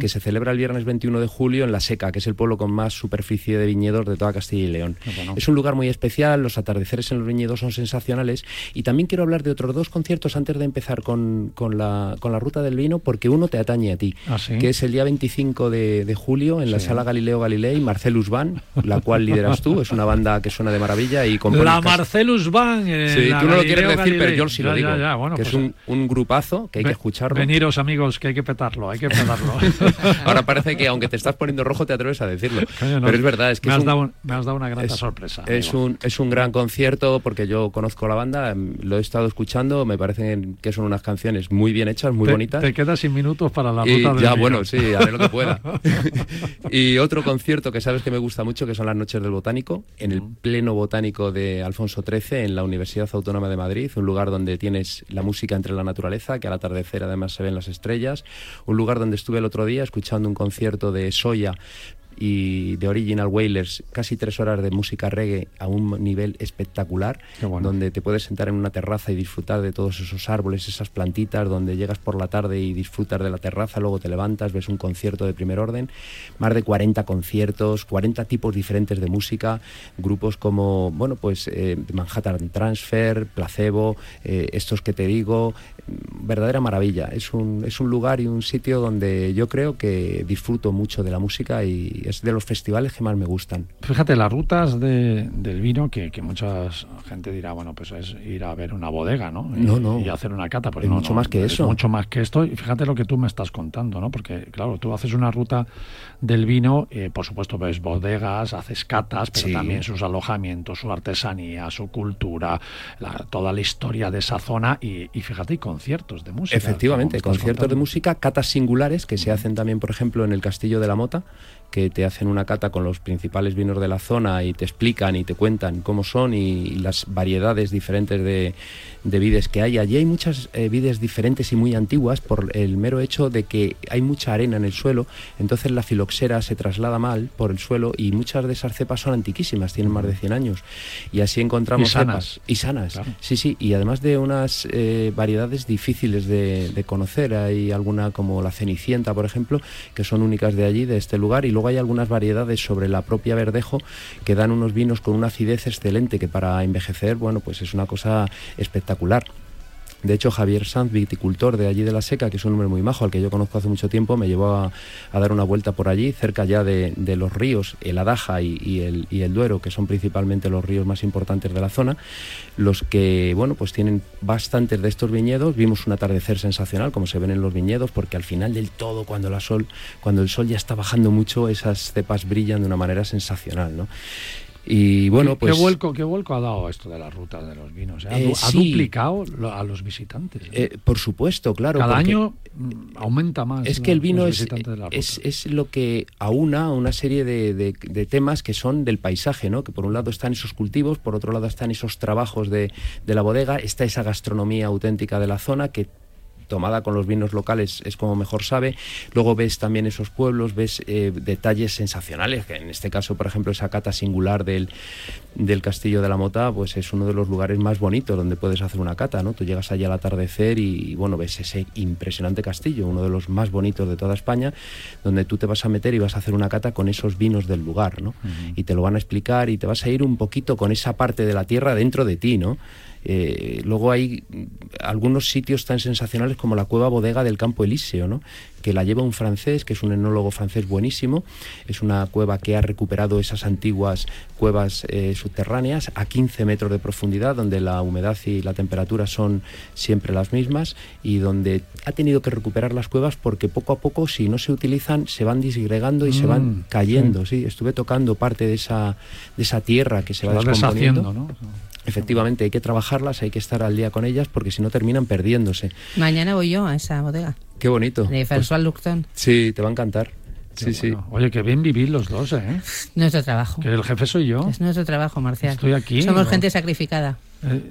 que se celebra el viernes 21 de julio en La Seca, que es el pueblo con más superficie de viñedos de toda Castilla y León. Bueno. Es un lugar muy especial, los atardeceres en los viñedos son sensacionales y también quiero hablar de otros dos conciertos antes de empezar con, con la, con la ruta del vino porque uno te atañe a ti, ¿Ah, sí? que es el día 25 de, de julio en la sala Galileo Galilei, Marcelus Van, la cual lideras tú, es una banda que suena de maravilla y compone La Marcelus Van. eh, Sí, la tú no lo Galileo quieres decir, pero Galilei. yo sí lo Ya, digo. ya, ya, bueno, que pues, es un, un grupazo que hay que escucharlo. Veniros, amigos, que hay que petarlo, hay que petarlo. Ahora parece que aunque te estás poniendo rojo te atreves a decirlo. Coño, no, pero es verdad, es que me, es has un, dado, un- me has dado una grata es- sorpresa. es amigo. un, es un gran concierto porque yo conozco la banda, em, lo he estado escuchando, me parecen que son unas canciones muy bien hechas, muy te, bonitas. Te quedas sin minutos para la Y ruta del ya, vino. bueno, sí, haré lo que pueda. y otro concierto que sabes que me gusta mucho, que son las Noches del Botánico, en el pleno botánico de Alfonso XIII, en la Universidad Autónoma de Madrid, un lugar donde tienes la música entre la naturaleza, que al atardecer además se ven las estrellas, un lugar donde estuve el otro día escuchando un concierto de Soya y de Original Wailers, casi tres horas de música reggae a un nivel espectacular, donde te puedes sentar en una terraza y disfrutar de todos esos árboles, esas plantitas, donde llegas por la tarde y disfrutas de la terraza, luego te levantas, ves un concierto de primer orden, más de 40 conciertos, 40 tipos diferentes de música, grupos como, bueno, pues eh, Manhattan Transfer, Placebo, eh, estos que te digo, verdadera maravilla. Es un, es un lugar y un sitio donde yo creo que disfruto mucho de la música y es de los festivales que más me gustan. Fíjate, las rutas de- del vino, que, que mucha gente dirá, bueno, pues es ir a ver una bodega, ¿no? Y, No, no. Y hacer una cata. Pues Es no, mucho más que es eso. mucho más que esto. Y fíjate lo que tú me estás contando, ¿no? Porque, claro, tú haces una ruta del vino, eh, por supuesto ves bodegas, haces catas, pero Sí. también sus alojamientos, su artesanía, su cultura, la- toda la historia de esa zona y, y fíjate, y conciertos de música. Efectivamente, conciertos de música, catas singulares que se hacen también, por ejemplo, en el Castillo de la Mota, que te hacen una cata con los principales vinos de la zona y te explican y te cuentan cómo son y, y las variedades diferentes de, de vides que hay. Allí hay muchas eh, vides diferentes y muy antiguas por el mero hecho de que hay mucha arena en el suelo, entonces la filoxera se traslada mal por el suelo y muchas de esas cepas son antiquísimas, tienen más de 100 años. Y así encontramos Y sanas. cepas y sanas. Sí, sí, y además de unas eh, variedades difíciles de, de conocer. Hay alguna como la cenicienta, por ejemplo, que son únicas de allí, de este lugar, y luego hay algunas variedades sobre la propia Verdejo que dan unos vinos con una acidez excelente que para envejecer, bueno, pues es una cosa espectacular. De hecho, Javier Sanz, viticultor de allí de la Seca, que es un hombre muy majo, al que yo conozco hace mucho tiempo, me llevó a, dar una vuelta por allí, cerca ya de, los ríos, el Adaja y, y el, y el Duero, que son principalmente los ríos más importantes de la zona, los que, bueno, pues tienen bastantes de estos viñedos. Vimos un atardecer sensacional, como se ven en los viñedos, porque al final del todo, cuando, la sol, cuando el sol ya está bajando mucho, esas cepas brillan de una manera sensacional, ¿no? Y bueno, ¿Qué- pues... ¿Qué vuelco, ¿Qué vuelco ha dado esto de las rutas de los vinos? eh? ¿Ha, Eh, ha sí. duplicado lo- a los visitantes? eh? Eh, por supuesto, claro. Cada año mm, aumenta más. Es que el vino es, es lo que aúna una serie de, de- de temas que son del paisaje, ¿no? Que por un lado están esos cultivos, por otro lado están esos trabajos de, de la bodega, está esa gastronomía auténtica de la zona que tomada con los vinos locales es como mejor sabe. Luego ves también esos pueblos, ves eh, detalles sensacionales, que en este caso, por ejemplo, esa cata singular del, del Castillo de la Mota, pues es uno de los lugares más bonitos donde puedes hacer una cata, ¿no? Tú llegas allí al atardecer y, bueno, ves ese impresionante castillo, uno de los más bonitos de toda España, donde tú te vas a meter y vas a hacer una cata con esos vinos del lugar, ¿no? Y te lo van a explicar y te vas a ir un poquito con esa parte de la tierra dentro de ti, ¿no? Eh, luego hay mm, algunos sitios tan sensacionales como la cueva bodega del Campo Elíseo, ¿no? que la lleva un francés, que es un enólogo francés buenísimo. Es una cueva que ha recuperado esas antiguas cuevas eh, subterráneas a 15 metros de profundidad, donde la humedad y la temperatura son siempre las mismas y donde ha tenido que recuperar las cuevas porque poco a poco, si no se utilizan, se van disgregando y se van Mm, cayendo. Sí. estuve tocando parte de esa, de esa tierra que se va va descomponiendo. deshaciendo, ¿no? Efectivamente, hay que trabajarlas, hay que estar al día con ellas porque si no terminan perdiéndose. Mañana voy yo a esa bodega Qué bonito. de Pues- François Lucton. sí, te va a encantar. Sí, sí. Oye, que bien vivir los dos, ¿eh? Nuestro trabajo. Que el jefe soy yo. Es nuestro trabajo, Marcial. Estoy aquí, Somos ¿no? gente sacrificada.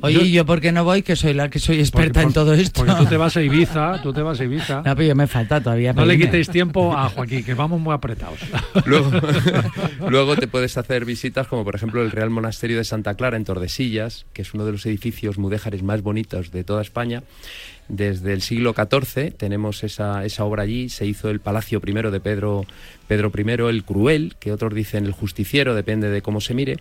Oye, ¿y yo por qué no voy? Que soy la que soy experta Porque- en todo esto. Porque tú te vas a Ibiza, tú te vas a Ibiza. No, pero yo me falta todavía. No le quitéis tiempo a Joaquín, que vamos muy apretados. Luego, luego te puedes hacer visitas como por ejemplo el Real Monasterio de Santa Clara en Tordesillas, que es uno de los edificios mudéjares más bonitos de toda España. Desde el siglo XIV tenemos esa, esa obra allí, se hizo el Palacio primero de Pedro, Pedro I, el Cruel, que otros dicen el Justiciero, depende de cómo se mire,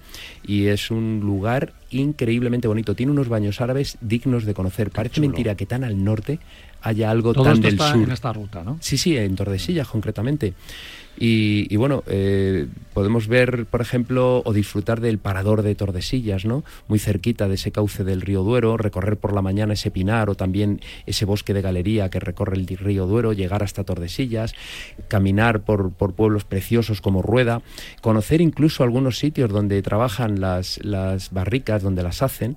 y es un lugar increíblemente bonito. Tiene unos baños árabes dignos de conocer. Parece mentira que tan al norte haya algo Todo tan esto del está sur. en esta ruta, ¿no? Sí, sí, en Tordesillas concretamente. Y, y bueno, eh, podemos ver, por ejemplo, o disfrutar del parador de Tordesillas, ¿no? Muy cerquita de ese cauce del río Duero, recorrer por la mañana ese pinar o también ese bosque de galería que recorre el río Duero, llegar hasta Tordesillas, caminar por, por pueblos preciosos como Rueda, conocer incluso algunos sitios donde trabajan las, las barricas, donde las hacen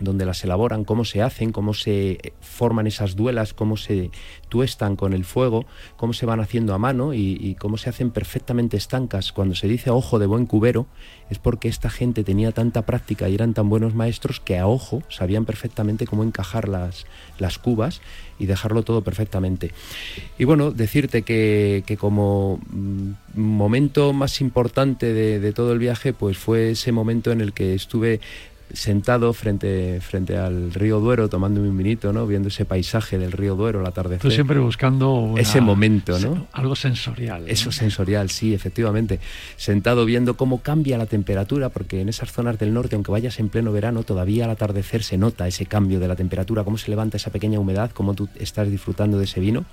donde las elaboran, cómo se hacen, cómo se forman esas duelas, cómo se tuestan con el fuego, cómo se van haciendo a mano y, cómo se hacen perfectamente estancas. Cuando se dice ojo de buen cubero, es porque esta gente tenía tanta práctica y eran tan buenos maestros que a ojo sabían perfectamente cómo encajar las, las cubas y dejarlo todo perfectamente. Y bueno, decirte que, que como mm, momento más importante de, de todo el viaje, pues fue ese momento en el que estuve sentado frente, frente al río Duero tomando un vinito, ¿no? Viendo ese paisaje del río Duero al atardecer. Tú siempre buscando una- ese momento, ¿no? Algo sensorial. ¿no? Eso sensorial, sí, efectivamente. Sentado viendo cómo cambia la temperatura, porque en esas zonas del norte, aunque vayas en pleno verano, todavía al atardecer se nota ese cambio de la temperatura, cómo se levanta esa pequeña humedad, cómo tú estás disfrutando de ese vino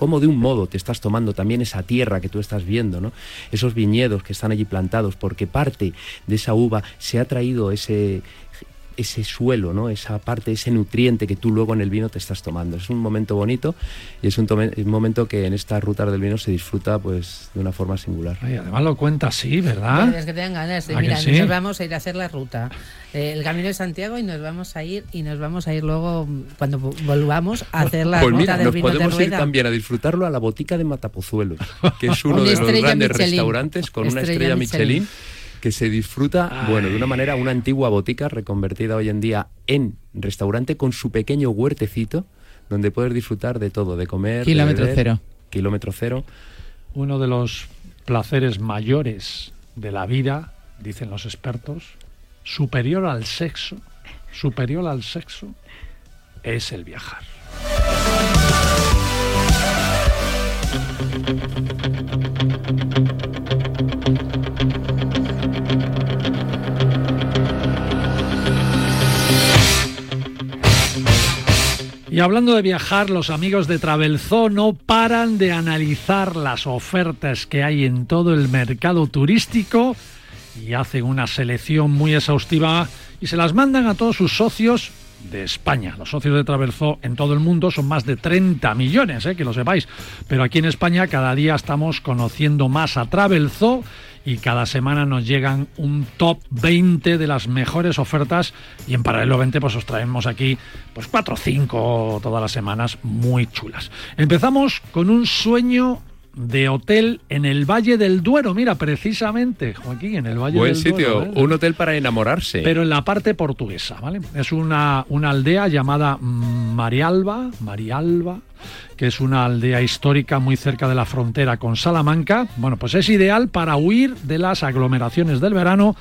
cómo de un modo te estás tomando también esa tierra que tú estás viendo. Esos viñedos que están allí plantados, porque parte de esa uva se ha traído ese ese suelo, ¿no? Esa parte, ese nutriente que tú luego en el vino te estás tomando. Es un momento bonito y es un, tome- un momento que en estas rutas del vino se disfruta pues de una forma singular. Y además lo cuenta así, ¿verdad? Es que te dan ganas de, ¿A que mira, sí? nos vamos a ir a hacer la ruta, eh, el Camino de Santiago y nos vamos a ir y nos vamos a ir luego cuando vo- volvamos a hacer la pues ruta mira, del nos vino de podemos ir rueda. también a disfrutarlo a la botica de Matapozuelos, que es uno Una de los grandes Michelin. restaurantes con una Estrella estrella Michelin. Michelin que se disfruta, bueno, de una manera, una antigua botica reconvertida hoy en día en restaurante con su pequeño huertecito donde puedes disfrutar de todo, de comer, de Kilómetro beber. cero. Kilómetro cero. Uno de los placeres mayores de la vida, dicen los expertos, superior al sexo, superior al sexo, es el viajar. Y hablando de viajar, los amigos de Travelzoo no paran de analizar las ofertas que hay en todo el mercado turístico y hacen una selección muy exhaustiva y se las mandan a todos sus socios de España. Los socios de Travelzoo en todo el mundo son más de 30 millones, eh, que lo sepáis. Pero aquí en España cada día estamos conociendo más a Travelzoo y cada semana nos llegan un top 20 de las mejores ofertas y en paralelo 20 pues os traemos aquí pues 4 o 5 todas las semanas muy chulas. Empezamos con un sueño de hotel en el Valle del Duero. Mira, precisamente, Joaquín, en el Valle Buen del sitio, Duero. ¿eh? un hotel para enamorarse. Pero en la parte portuguesa, ¿vale? Es una, una aldea llamada Marialba, Marialba, que es una aldea histórica muy cerca de la frontera con Salamanca. Bueno, pues es ideal para huir de las aglomeraciones del verano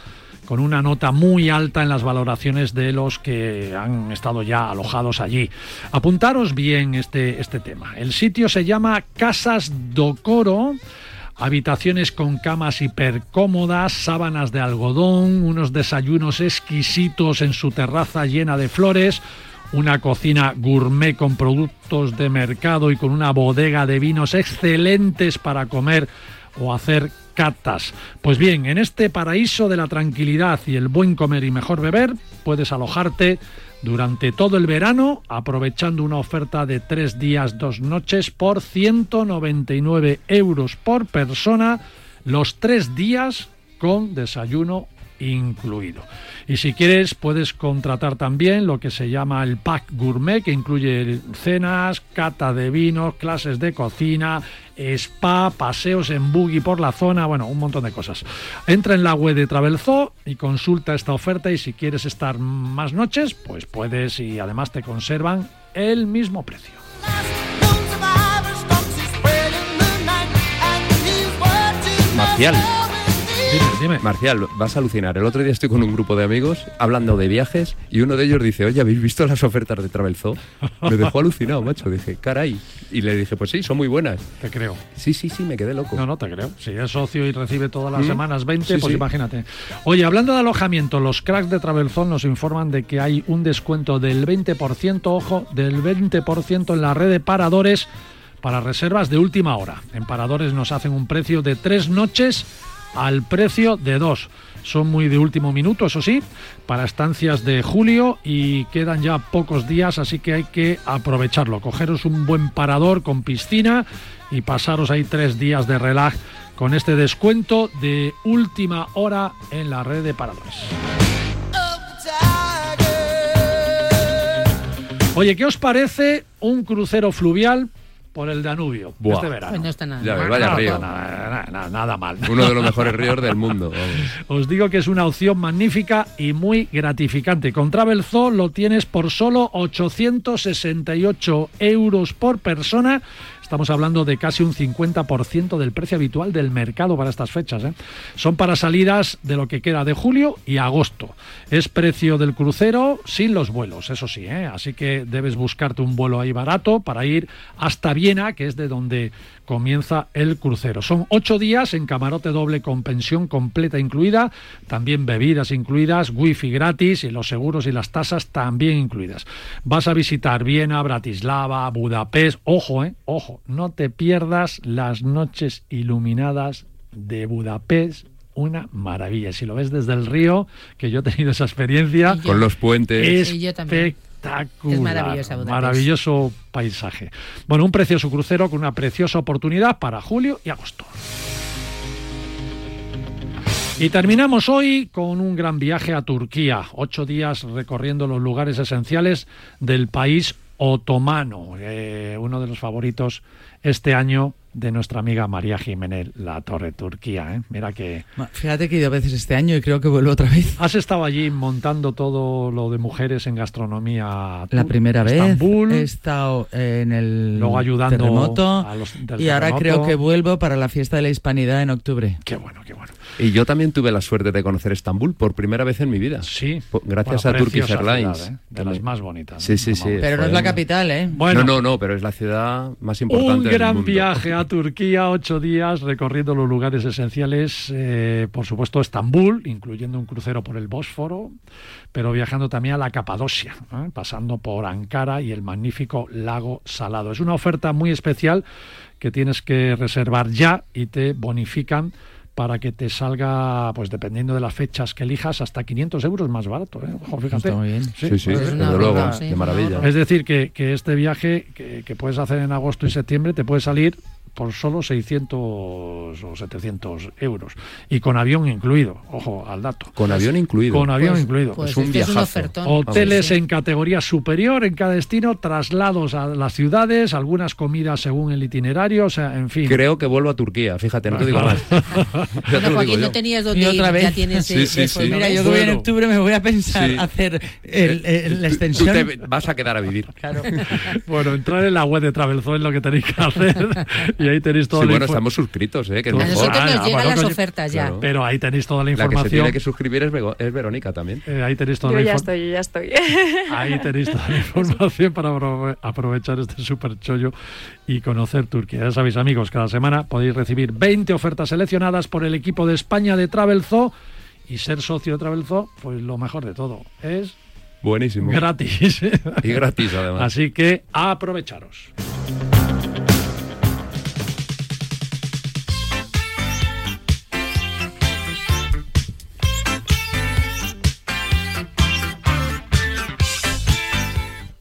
con una nota muy alta en las valoraciones de los que han estado ya alojados allí. Apuntaros bien este, este tema. El sitio se llama Casas do Coro. Habitaciones con camas hipercómodas, sábanas de algodón, unos desayunos exquisitos en su terraza llena de flores, una cocina gourmet con productos de mercado y con una bodega de vinos excelentes para comer o hacer Pues bien, en este paraíso de la tranquilidad y el buen comer y mejor beber, puedes alojarte durante todo el verano aprovechando una oferta de tres días, dos noches por 199 euros por persona, los tres días con desayuno incluido. Y si quieres puedes contratar también lo que se llama el pack gourmet que incluye cenas, cata de vinos, clases de cocina, spa, paseos en buggy por la zona, bueno, un montón de cosas. Entra en la web de Travelzoo y consulta esta oferta y si quieres estar más noches, pues puedes y además te conservan el mismo precio. Marcial. Dime, dime. Marcial, vas a alucinar. El otro día estoy con un grupo de amigos hablando de viajes y uno de ellos dice, oye, ¿habéis visto las ofertas de Travel Zoo? Me dejó alucinado, macho. Dije, caray. Y le dije, pues sí, son muy buenas. Te creo. Sí, sí, sí, me quedé loco. No, no te creo. Si es socio y recibe todas las ¿Mm? semanas 20, Sí, pues sí. imagínate. Oye, hablando de alojamiento, los cracks de Travelzone nos informan de que hay un descuento del 20%, ojo, del 20% en la red de paradores para reservas de última hora. En paradores nos hacen un precio de tres noches al precio de dos. Son muy de último minuto, eso sí, para estancias de julio y quedan ya pocos días, así que hay que aprovecharlo. Cogeros un buen parador con piscina y pasaros ahí tres días de relax con este descuento de última hora en la red de paradores. Oye, ¿qué os parece un crucero fluvial por el Danubio Buah. este verano? Pues no está nada Ya ves, mal. vaya río. nada, nada, nada mal. Uno de los mejores ríos del mundo. vamos. Os digo que es una opción magnífica y muy gratificante. Con Travel Zoo lo tienes por solo 868 euros por persona. Estamos hablando de casi un 50% del precio habitual del mercado para estas fechas. ¿eh? Son para salidas de lo que queda de julio y agosto. Es precio del crucero sin los vuelos, eso sí. ¿eh? Así que debes buscarte un vuelo ahí barato para ir hasta Viena, que es de donde comienza el crucero. Son ocho días en camarote doble con pensión completa incluida, también bebidas incluidas, wifi gratis y los seguros y las tasas también incluidas. Vas a visitar Viena, Bratislava, Budapest. Ojo, eh, ojo, no te pierdas las noches iluminadas de Budapest. Una maravilla. Si lo ves desde el río, que yo he tenido esa experiencia. Con los puentes. es Y yo también. Espectacular. Es maravillosa Budapest. Maravilloso paisaje. Bueno, un precioso crucero con una preciosa oportunidad para julio y agosto. Y terminamos hoy con un gran viaje a Turquía. Ocho días recorriendo los lugares esenciales del país otomano. Eh, uno de los favoritos este año de nuestra amiga María Jiménez La Torre, Turquía. ¿eh? Mira que Fíjate que he ido a veces este año y creo que vuelvo otra vez. has estado allí montando todo lo de mujeres en gastronomía. La primera vez Estambul, he estado en el Luego ayudando terremoto a los del y ahora terremoto. creo que vuelvo para la fiesta de la hispanidad en octubre. Qué bueno, qué bueno. Y yo también tuve la suerte de conocer Estambul por primera vez en mi vida. Sí. Gracias Bueno, a Turkish Airlines. ciudad, ¿eh? De También. las más bonitas. Sí, sí, sí. Pero no es la capital, ¿eh? Bueno, No, no, no, pero es la ciudad más importante un del gran mundo. viaje a Turquía, ocho días recorriendo los lugares esenciales, eh, por supuesto Estambul, incluyendo un crucero por el Bósforo, pero viajando también a la Capadocia, ¿eh? pasando por Ankara y el magnífico lago Salado. Es una oferta muy especial que tienes que reservar ya y te bonifican para que te salga, pues dependiendo de las fechas que elijas, hasta 500 euros más barato. ¿eh? Ojo, fíjate. Está muy bien. Sí, sí, Pues desde luego, sí, de maravilla. Es decir, que, que este viaje que, que puedes hacer en agosto y septiembre te puede salir por solo 600 o 700 euros. Y con avión incluido, ojo al dato. Con avión incluido. Con avión Pues- incluido. pues Es un este es un viajazo. Hoteles Vamos. en categoría superior en cada destino, traslados a las ciudades, algunas comidas según el itinerario, o sea, en fin. Creo que vuelvo a Turquía, fíjate, no te digo más. Bueno, Joaquín, no tenías dónde ir, otra vez. ya tienes Sí, eh, sí, eso, sí. Mira, yo voy en octubre me voy a pensar Sí. hacer el- el- la extensión. Tú te vas a quedar a vivir. Bueno, entrar en la web de Travelzoo es lo que tenéis que hacer y ahí tenéis toda Sí, la bueno, estamos suscritos, ¿eh? Que es A mejor. nosotros nos Ah, llegan bueno, las coño. ofertas ya. Claro. Pero ahí tenéis toda la La que se información. tiene que suscribir es, es Verónica también. Eh, ahí tenéis toda Yo la ya estoy, yo ya estoy. Ahí tenéis toda la información para aprove- aprovechar este super chollo y conocer Turquía. Ya sabéis, amigos, cada semana podéis recibir 20 ofertas seleccionadas por el equipo de España de Travel Zoo y ser socio de Travel Zoo, pues lo mejor de todo, es Buenísimo. gratis. Y gratis, además. Así que aprovecharos.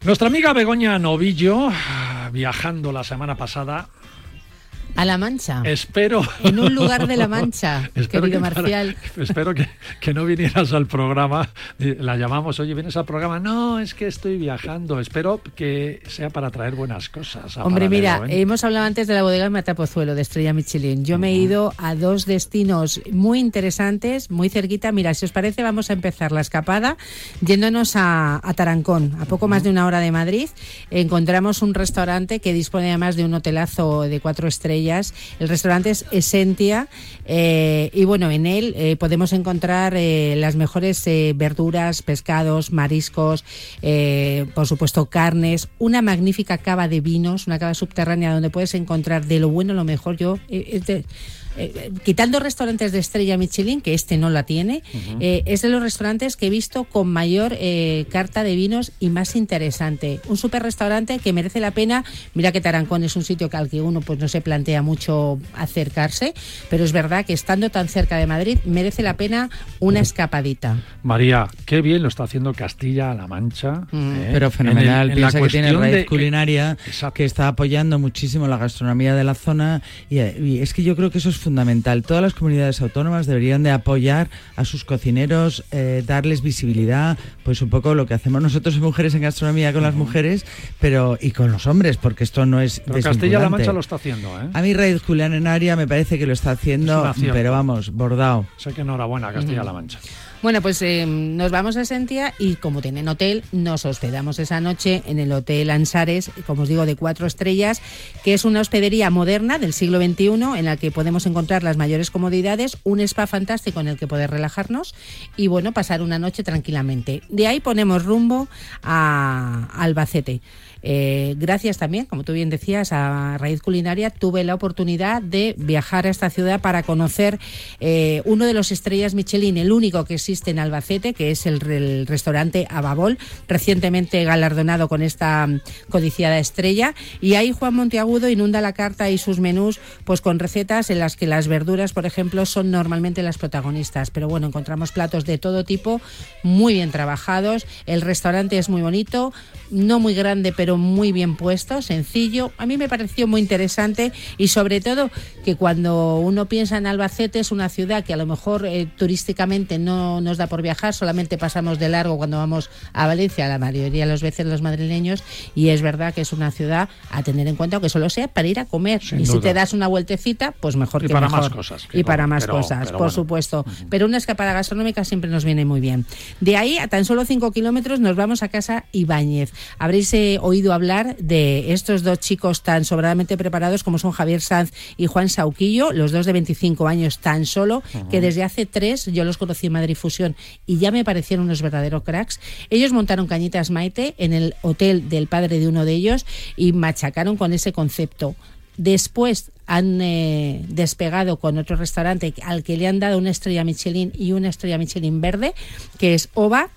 Nuestra amiga Begoña Novillo, viajando la semana pasada, A La Mancha. espero... En un lugar de La Mancha, Espero querido que para- Marcial. espero que, que no vinieras al programa. Y La llamamos, oye, ¿vienes al programa? No, es que estoy viajando. Espero que sea para traer buenas cosas. Hombre, mira, ¿eh? hemos hablado antes de la bodega Matapozuelo de Estrella Michelin. Yo me he ido a dos destinos muy interesantes, muy cerquita. Mira, si os parece, vamos a empezar la escapada yéndonos a, a Tarancón, a poco más de una hora de Madrid. Encontramos un restaurante que dispone además de un hotelazo de cuatro estrellas. El restaurante es Esentia eh, y bueno, en él eh, podemos encontrar eh, las mejores verduras, pescados, mariscos, por supuesto carnes, una magnífica cava de vinos, una cava subterránea donde puedes encontrar de lo bueno lo mejor. Yo eh, quitando restaurantes de estrella Michelin, que este no la tiene, eh, es de los restaurantes que he visto con mayor eh, carta de vinos y más interesante. Un super restaurante que merece la pena. Mira que Tarancón es un sitio que al que uno pues no se plantea mucho acercarse, pero es verdad que estando tan cerca de Madrid merece la pena una escapadita. María, qué bien lo está haciendo Castilla-La Mancha. ¿eh? Pero En fenomenal. el- en la Piensa que tiene cuestión raíz de- culinaria que está apoyando muchísimo la gastronomía de la zona y, y es que yo creo que eso es fundamental. Todas las comunidades autónomas deberían de apoyar a sus cocineros, eh, darles visibilidad, pues un poco lo que hacemos nosotros en mujeres en gastronomía con las mujeres, pero y con los hombres, porque esto no es Pero Castilla-La. Mancha lo está haciendo, ¿eh? A mí raíz culinaria me parece que lo está Es haciendo, pero vamos, bordado. Sé que enhorabuena, Castilla-La Mancha. Bueno, pues eh, nos vamos a Sentia y como tienen hotel, nos hospedamos esa noche en el Hotel Ansares, como os digo, de cuatro estrellas, que es una hospedería moderna del siglo XXI en la que podemos encontrar las mayores comodidades, un spa fantástico en el que poder relajarnos y, bueno, pasar una noche tranquilamente. De ahí ponemos rumbo a Albacete. Eh, gracias también, como tú bien decías, a Raíz Culinaria tuve la oportunidad de viajar a esta ciudad para conocer eh, uno de los estrellas Michelin, el único que existe en Albacete, que es el, restaurante Ababol, recientemente galardonado con esta codiciada estrella. Y ahí Juan Monteagudo inunda la carta y sus menús pues con recetas en las que las verduras, por ejemplo, son normalmente las protagonistas. Pero bueno, encontramos platos de todo tipo, muy bien trabajados. El restaurante es muy bonito, no muy grande, pero muy bien puesto, sencillo. A mí me pareció muy interesante y sobre todo que cuando uno piensa en Albacete es una ciudad que a lo mejor eh, turísticamente no nos da por viajar, solamente pasamos de largo cuando vamos a Valencia, la mayoría de las veces los madrileños, y es verdad que es una ciudad a tener en cuenta, aunque solo sea para ir a comer. Sin y si duda. te das una vueltecita, pues mejor Y que para mejor. más cosas, Y para más pero- cosas, pero por bueno. supuesto. Pero una escapada gastronómica siempre nos viene muy bien. De ahí a tan solo 5 kilómetros nos vamos a casa Ibáñez. Habréis eh, oído hablar de estos dos chicos tan sobradamente preparados como son Javier Sanz y Juan Sauquillo, los dos de 25 años tan solo, que desde hace tres yo los conocí en Madrid Fusión y ya me parecieron unos verdaderos cracks. Ellos montaron Cañitas Maite en el hotel del padre de uno de ellos y machacaron con ese concepto. Después han eh, despegado con otro restaurante al que le han dado una estrella Michelin y una estrella Michelin verde, que es OVA.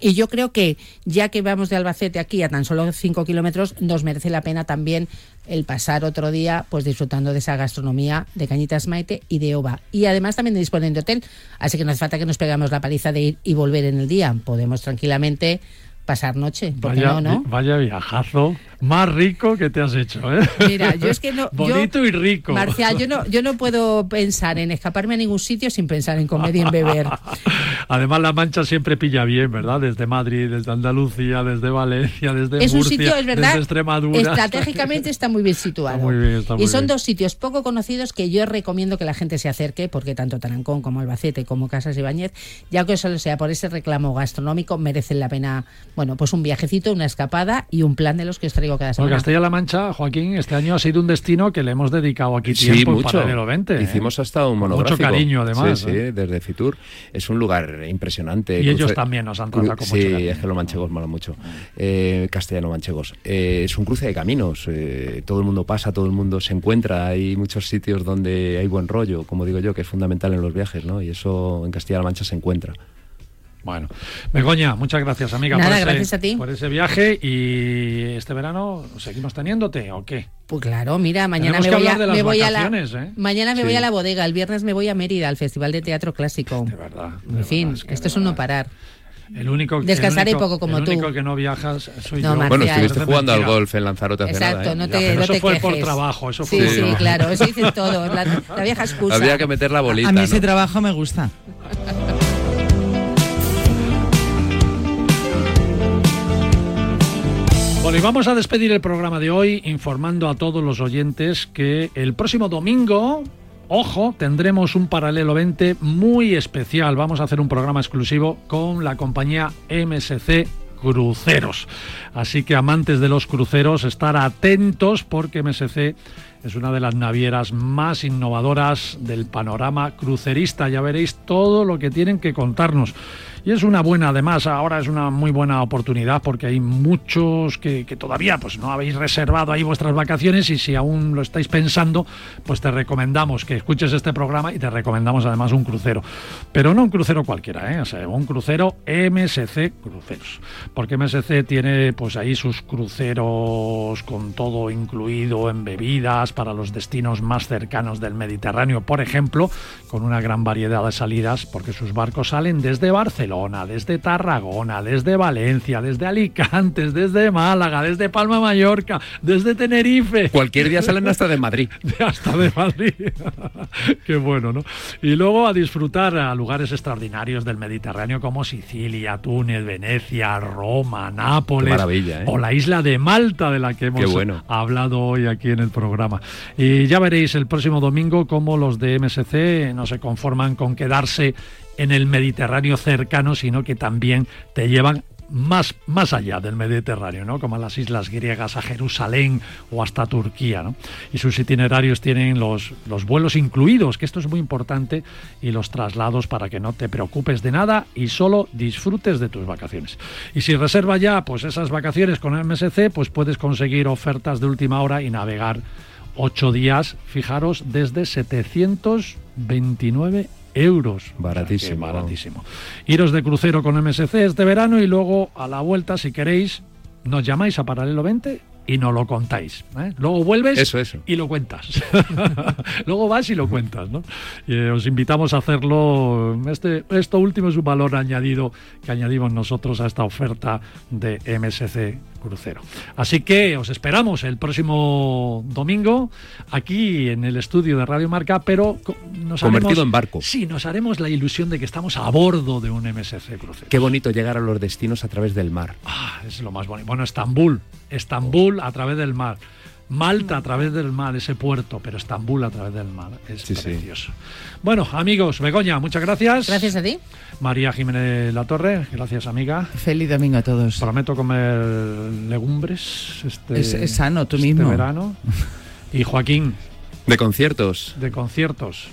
Y yo creo que ya que vamos de Albacete aquí a tan solo 5 kilómetros, nos merece la pena también el pasar otro día pues disfrutando de esa gastronomía de Cañitas Maite y de OVA. Y además también disponen de hotel, así que no hace falta que nos pegamos la paliza de ir y volver en el día. Podemos tranquilamente pasar noche, ¿por qué Vaya, no, no? vaya viajazo. Más rico que te has hecho, ¿eh? Mira, yo es que no. Bonito y rico. Marcial, yo no, yo no puedo pensar en escaparme a ningún sitio sin pensar en comer y en beber. Además, La Mancha siempre pilla bien, ¿verdad? Desde Madrid, desde Andalucía, desde Valencia, desde es un Murcia, sitio, es verdad. desde Extremadura. Estratégicamente está muy bien situado. Está muy bien, está muy y son bien. dos sitios poco conocidos que yo recomiendo que la gente se acerque, porque tanto Tarancón como Albacete como Casas Ibáñez, ya que solo sea por ese reclamo gastronómico, merecen la pena, bueno, pues un viajecito, una escapada y un plan de los que os traigo cada Bueno. Castilla-La Mancha, Joaquín, este año ha sido un destino que le hemos dedicado aquí Sí, tiempo mucho. 20. ¿eh? Hicimos hasta un monográfico. Mucho cariño, además. Sí, sí, ¿eh? desde Fitur. Es un lugar impresionante. Y ellos también nos han tratado con Sí, mucho es que los manchegos molan mucho. Eh, Castellano-manchegos. Eh, es un cruce de caminos. eh, todo el mundo pasa, todo el mundo se encuentra. Hay muchos sitios donde hay buen rollo, como digo yo, que es fundamental en los viajes, ¿no? Y eso en Castilla-La Mancha se encuentra. Bueno, Begoña, muchas gracias, amiga, Nada, por, ese, gracias a ti. por ese viaje. ¿Y este verano seguimos teniéndote o qué? Pues claro, mira, mañana me que voy, a, de me voy a la vacaciones, ¿eh? mañana me Sí. voy a la bodega, el viernes me voy a Mérida al Festival de Teatro Clásico. De verdad. En fin, esto es un no parar. El único, el Descansaré único- poco como el tú. único que no viajas soy No, yo. Marcial. Bueno, estuviste jugando al golf en Lanzarote hace Exacto, nada. ¿eh? no Ya, te, pero no eso te fue por trabajo, eso sí, fue sí, por- claro, eso dicen todos, la, la vieja excusa. Había que meter la bolita. A mí ¿no? ese trabajo me gusta. Bueno, y vamos a despedir el programa de hoy informando a todos los oyentes que el próximo domingo, ojo, tendremos un paralelo 20 muy especial. Vamos a hacer un programa exclusivo con la compañía MSC Cruceros. Así que amantes de los cruceros, estar atentos porque MSC es una de las navieras más innovadoras del panorama crucerista. Ya veréis todo lo que tienen que contarnos. Y es una buena, además, ahora es una muy buena oportunidad porque hay muchos que, todavía pues no habéis reservado ahí vuestras vacaciones y si aún lo estáis pensando, pues te recomendamos que escuches este programa y te recomendamos además un crucero. Pero no un crucero cualquiera, ¿eh? Un crucero MSC Cruceros. Porque MSC tiene pues ahí sus cruceros con todo incluido en bebidas para los destinos más cercanos del Mediterráneo, por ejemplo, con una gran variedad de salidas porque sus barcos salen desde Barcelona, desde Tarragona, desde Valencia, desde Alicante, desde Málaga, desde Palma Mallorca, desde Tenerife. Cualquier día salen hasta de Madrid. Hasta de Madrid. Qué bueno, ¿no? Y luego a disfrutar a lugares extraordinarios del Mediterráneo como Sicilia, Túnez, Venecia, Roma, Nápoles. Maravilla, ¿eh? O la isla de Malta, de la que hemos bueno. hablado hoy aquí en el programa. Y ya veréis el próximo domingo cómo los de MSC no se conforman con quedarse en el Mediterráneo cercano, sino que también te llevan más, más allá del Mediterráneo, ¿no? Como a las islas griegas, a Jerusalén o hasta Turquía, ¿no? Y sus itinerarios tienen los, los vuelos incluidos, que esto es muy importante, y los traslados para que no te preocupes de nada y solo disfrutes de tus vacaciones. Y si reserva ya pues esas vacaciones con MSC, pues puedes conseguir ofertas de última hora y navegar ocho días, fijaros, desde 729 euros. Baratísimo. O sea que baratísimo. Iros de crucero con MSC este verano y luego a la vuelta, si queréis, nos llamáis a Paralelo 20 y nos lo contáis. ¿eh? Luego vuelves Eso, eso. y lo cuentas. luego vas y lo cuentas. ¿no? Y, eh, os invitamos a hacerlo. Este, esto último es un valor añadido que añadimos nosotros a esta oferta de MSC Crucero. Así que os esperamos el próximo domingo aquí en el estudio de Radio Marca, pero nos Convertido haremos- en barco. Sí, nos haremos la ilusión de que estamos a bordo de un MSC Crucero. Qué bonito llegar a los destinos a través del mar. Ah, es lo más bonito. Bueno, Estambul. Estambul a través del mar. Malta a través del mar, ese puerto, pero Estambul a través del mar. Es Sí, sí. precioso. Bueno, amigos, Begoña, muchas gracias. Gracias a ti. María Jiménez Latorre, gracias, amiga. Feliz domingo a todos. Prometo comer legumbres este, Es- es sano, tú este mismo. verano. Y Joaquín, De conciertos. de conciertos.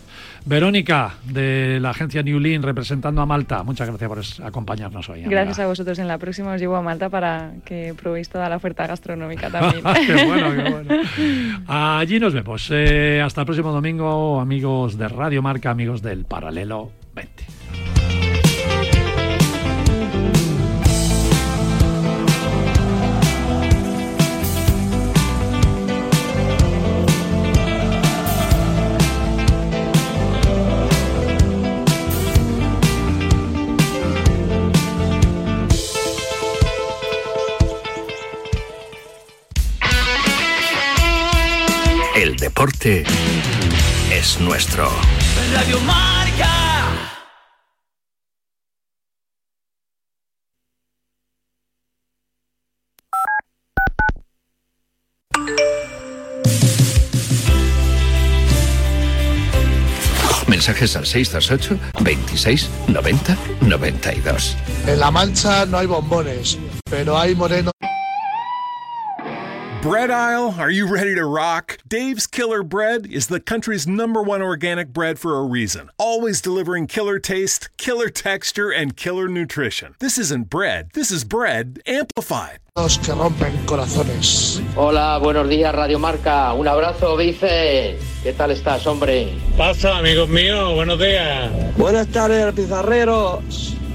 Verónica, de la agencia Newlin, representando a Malta. Muchas gracias por acompañarnos hoy. amiga. Gracias a vosotros. En la próxima os llevo a Malta para que probéis toda la oferta gastronómica también. qué bueno, qué bueno. Allí nos vemos. Eh, hasta el próximo domingo, amigos de Radio Marca, amigos del Paralelo 20. Deporte es nuestro. Radio Marca. Mensajes al 628 26 90 92. En La Mancha no hay bombones, pero hay moreno. Bread aisle, are you ready to rock? Dave's Killer Bread is the country's number one organic bread for a reason. Always delivering killer taste, killer texture, and killer nutrition. This isn't bread, this is bread amplified. Los que rompen corazones. Hola, buenos días Radio Marca. Un abrazo, Vice. ¿Qué tal estás, hombre? Pasa, amigos míos, buenos días. Buenas tardes, pizarreros.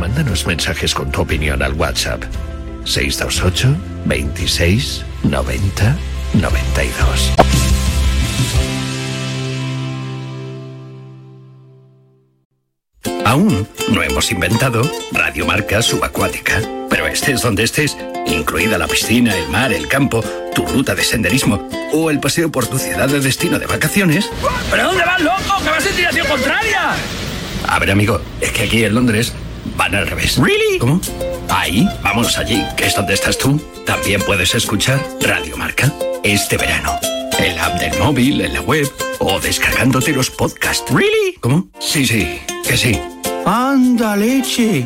Mándanos mensajes con tu opinión al WhatsApp 628 26 90 92. Aún no hemos inventado Radiomarca Subacuática, pero estés donde estés, incluida la piscina, el mar, el campo, tu ruta de senderismo o el paseo por tu ciudad de destino de vacaciones. ¿Pero dónde vas, loco? ¡Que vas en dirección contraria! A ver, amigo, es que aquí en Londres van al revés. ¿Really? ¿Cómo? Ahí, vamos allí, que es donde estás tú. También puedes escuchar Radio Marca este verano. En la app del móvil, en la web o descargándote los podcasts. ¿Really? ¿Cómo? Sí, sí, que sí. ¡Anda, leche!